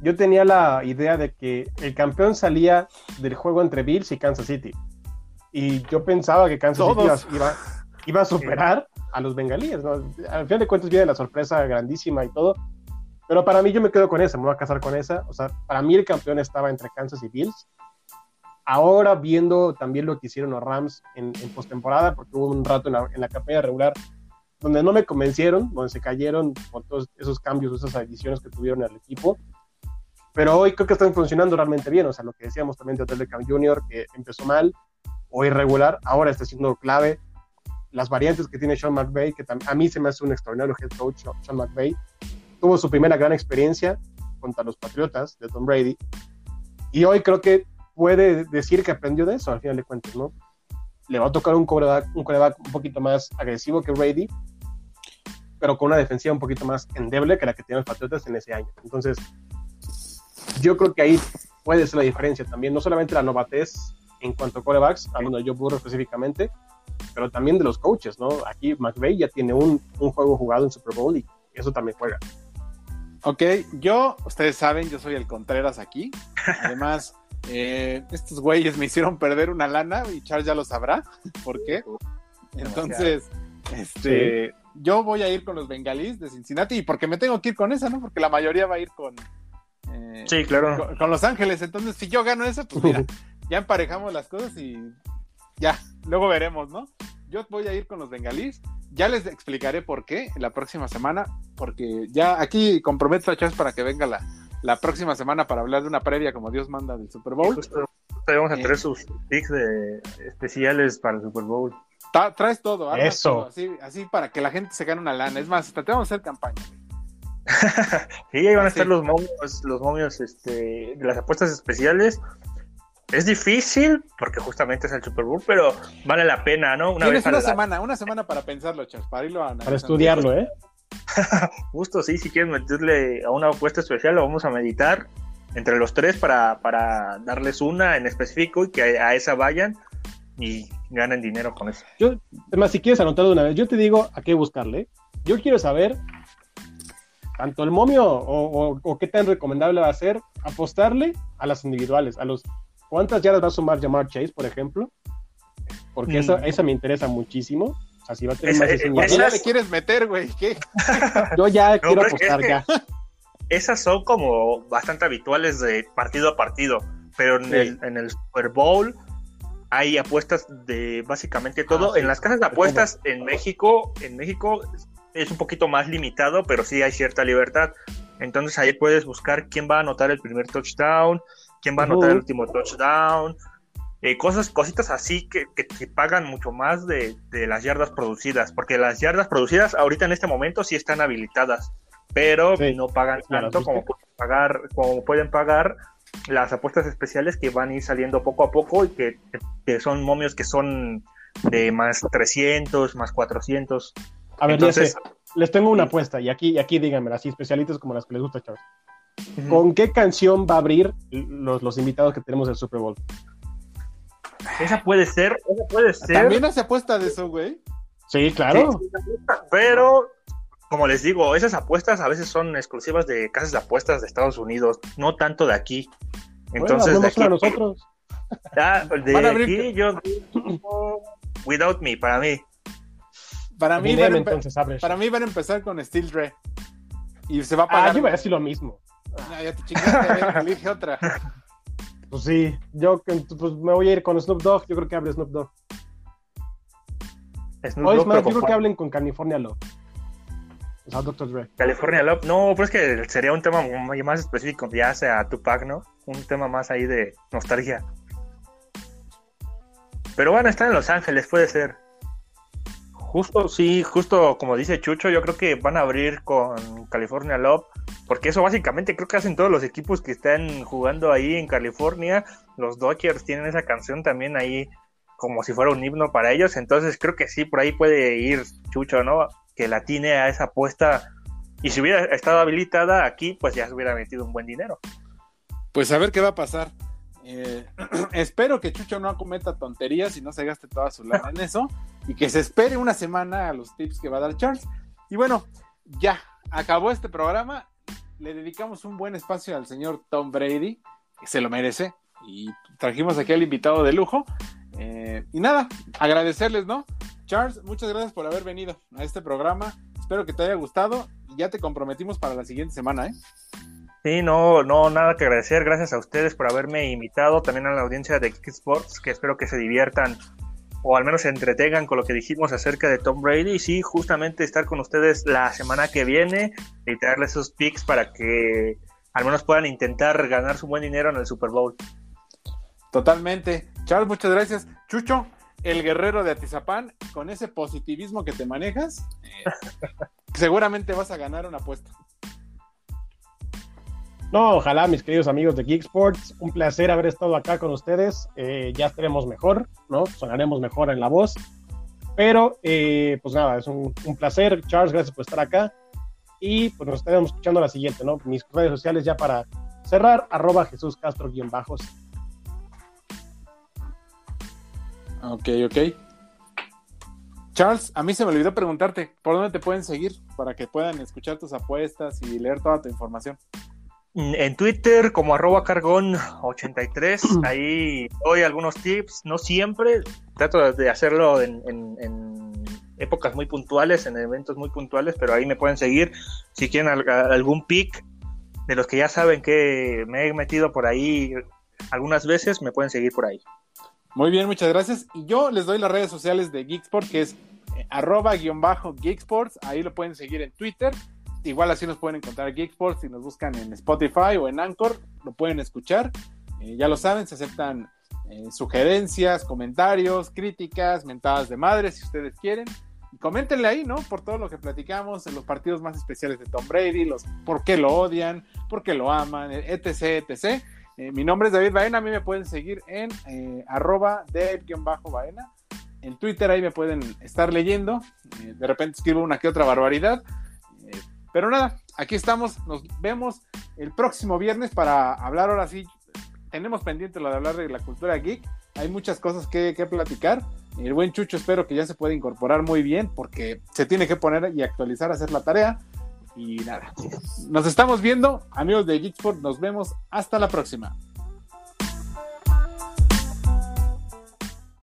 yo tenía la idea de que el campeón salía del juego entre Bills y Kansas City. Y yo pensaba que Kansas City iba, iba, a superar a los bengalíes, ¿no? Al final de cuentas viene la sorpresa grandísima y todo, pero para mí yo me quedo con esa, me voy a casar con esa, o sea, para mí el campeón estaba entre Kansas y Bills. Ahora viendo también lo que hicieron los Rams en, en postemporada, porque hubo un rato en la, en la campaña regular donde no me convencieron, donde se cayeron con todos esos cambios, esas adiciones que tuvieron al equipo. Pero hoy creo que están funcionando realmente bien, o sea, lo que decíamos también de Hotel de Camp Junior, que empezó mal o irregular, ahora está siendo clave las variantes que tiene Sean McVay, que a mí se me hace un extraordinario head coach, Sean McVay. Tuvo su primera gran experiencia contra los Patriotas de Tom Brady. Y hoy creo que puede decir que aprendió de eso, al final de cuentas, ¿no? Le va a tocar un coreback un, un poquito más agresivo que Brady, pero con una defensiva un poquito más endeble que la que tienen los Patriotas en ese año. Entonces, yo creo que ahí puede ser la diferencia también, no solamente la novatez en cuanto a corebacks, hablando de Joe Burrow específicamente, pero también de los coaches, ¿no? Aquí McVeigh ya tiene un, un juego jugado en Super Bowl y eso también juega. Ok, yo, ustedes saben, yo soy el Contreras aquí. Además, eh, estos güeyes me hicieron perder una lana y Charles ya lo sabrá por qué. Entonces, este, yo voy a ir con los bengalíes de Cincinnati y porque me tengo que ir con esa, ¿no? Porque la mayoría va a ir con, eh, sí, claro. Con, Los Ángeles. Entonces, si yo gano eso, pues mira, ya emparejamos las cosas y ya, luego veremos, ¿no? Yo voy a ir con los bengalíes. Ya les explicaré por qué la próxima semana, porque ya aquí comprometo a Chas para que venga la, la próxima semana para hablar de una previa como Dios manda del Super Bowl. vamos a traer eh, sus picks de especiales para el Super Bowl. traes todo, Eso. así, así para que la gente se gane una lana. Es más, hasta te vamos a hacer campaña. sí, ahí van a estar los momios, los momios este, de las apuestas especiales. Es difícil porque justamente es el Super Bowl, pero vale la pena, ¿no? Una Tienes una semana, una semana para pensarlo, Charles, para irlo a Para estudiarlo, ¿eh? Justo, sí, si quieres meterle a una apuesta especial, lo vamos a meditar entre los tres para, para darles una en específico y que a, esa vayan y ganen dinero con eso. Yo, además, si quieres anotarlo de una vez, yo te digo a qué buscarle. Yo quiero saber tanto el momio o, qué tan recomendable va a ser apostarle a las individuales, a los cuántas yardas va a sumar Jamar Chase, por ejemplo, porque esa, mm. esa me interesa muchísimo. O sea, si va a tener más esa, le quieres meter, güey? ¿Qué? Yo ya quiero apostar ya. Esas son como bastante habituales de partido a partido, pero en, el, en el Super Bowl hay apuestas de básicamente todo. Ah, en las casas de apuestas en México, en México es un poquito más limitado, pero sí hay cierta libertad. Entonces ahí puedes buscar quién va a anotar el primer touchdown, quién va a anotar el último touchdown, eh, cosas, cositas así que, que, pagan mucho más de, de, las yardas producidas, porque las yardas producidas ahorita en este momento sí están habilitadas, pero no pagan tanto como pueden pagar, como pueden pagar las apuestas especiales que van a ir saliendo poco a poco y que, que son momios que son de más 300, más 400. A ver, Entonces, les tengo una apuesta y aquí, y aquí díganme, así especialitos como las que les gusta, chavos. ¿Con qué canción va a abrir los, los invitados que tenemos del Super Bowl? Esa puede ser, esa puede ser. También hace apuesta de eso, güey. Sí, claro. pero, como les digo, esas apuestas a veces son exclusivas de casas de apuestas de Estados Unidos, no tanto de aquí. Entonces, de aquí, nosotros. Ya, de aquí yo Without Me, para mí. Para mí, van entonces, para mí van a empezar con Steel Dre. Y se va a pagar. Ah, yo voy a decir lo mismo. Ah, ya te chingaste, elige otra. Pues sí, yo pues me voy a ir con Snoop Dogg. Yo creo que hable Snoop Dogg. Snoop o es más, yo creo que hablen con California Love. O sea, Dr. Dre. California Love. No, pero es que sería un tema más específico, ya sea Tupac, ¿no? Un tema más ahí de nostalgia. Pero bueno, está en Los Ángeles, puede ser. Justo, sí, justo como dice Chucho, yo creo que van a abrir con California Love, porque eso básicamente creo que hacen todos los equipos que están jugando ahí en California. Los Dodgers tienen esa canción también ahí como si fuera un himno para ellos, entonces creo que sí, por ahí puede ir Chucho, ¿no? Que la tiene a esa apuesta y si hubiera estado habilitada aquí, pues ya se hubiera metido un buen dinero. Pues a ver qué va a pasar. Eh, espero que Chucho no cometa tonterías y no se gaste toda su lana en eso y que se espere una semana a los tips que va a dar Charles. Y bueno, ya acabó este programa. Le dedicamos un buen espacio al señor Tom Brady, que se lo merece. Y trajimos aquí al invitado de lujo. Eh, y nada, agradecerles, ¿no? Charles, muchas gracias por haber venido a este programa. Espero que te haya gustado ya te comprometimos para la siguiente semana, ¿eh? Sí, no, no, nada que agradecer. Gracias a ustedes por haberme invitado, también a la audiencia de Kick Sports, que espero que se diviertan o al menos se entretengan con lo que dijimos acerca de Tom Brady. Y sí, justamente estar con ustedes la semana que viene y traerles esos picks para que al menos puedan intentar ganar su buen dinero en el Super Bowl. Totalmente. Charles, muchas gracias. Chucho, el guerrero de Atizapán, con ese positivismo que te manejas, seguramente vas a ganar una apuesta. No, ojalá, mis queridos amigos de Geek Sports, un placer haber estado acá con ustedes. Eh, ya estaremos mejor, ¿no? Sonaremos mejor en la voz. Pero, eh, pues nada, es un, placer. Charles, gracias por estar acá. Y pues nos estaremos escuchando la siguiente, ¿no? Mis redes sociales ya para cerrar, arroba Jesús Castro guion bajos. Ok, ok. Charles, a mí se me olvidó preguntarte, ¿por dónde te pueden seguir para que puedan escuchar tus apuestas y leer toda tu información? En Twitter como arroba cargón83, ahí doy algunos tips, no siempre, trato de hacerlo en, épocas muy puntuales, en eventos muy puntuales, pero ahí me pueden seguir si quieren algún pick de los que ya saben que me he metido por ahí algunas veces, me pueden seguir por ahí. Muy bien, muchas gracias. Y yo les doy las redes sociales de Geeksport, que es eh, arroba guion bajo Geeksports, ahí lo pueden seguir en Twitter Igual así nos pueden encontrar Geeksports si nos buscan en Spotify o en Anchor, lo pueden escuchar. Eh, ya lo saben, se aceptan eh, sugerencias, comentarios, críticas, mentadas de madre si ustedes quieren. Y coméntenle ahí, ¿no? Por todo lo que platicamos en los partidos más especiales de Tom Brady, los por qué lo odian, por qué lo aman, etc, etc. Eh, mi nombre es David Baena, a mí me pueden seguir en arroba de-baena. En Twitter ahí me pueden estar leyendo. de repente escribo una que otra barbaridad. Pero nada, aquí estamos, nos vemos el próximo viernes para hablar ahora sí. Tenemos pendiente lo de hablar de la cultura geek. Hay muchas cosas que, platicar. El buen Chucho espero que ya se pueda incorporar muy bien porque se tiene que poner y actualizar, hacer la tarea. Y nada, nos estamos viendo, amigos de Geeksport, nos vemos hasta la próxima.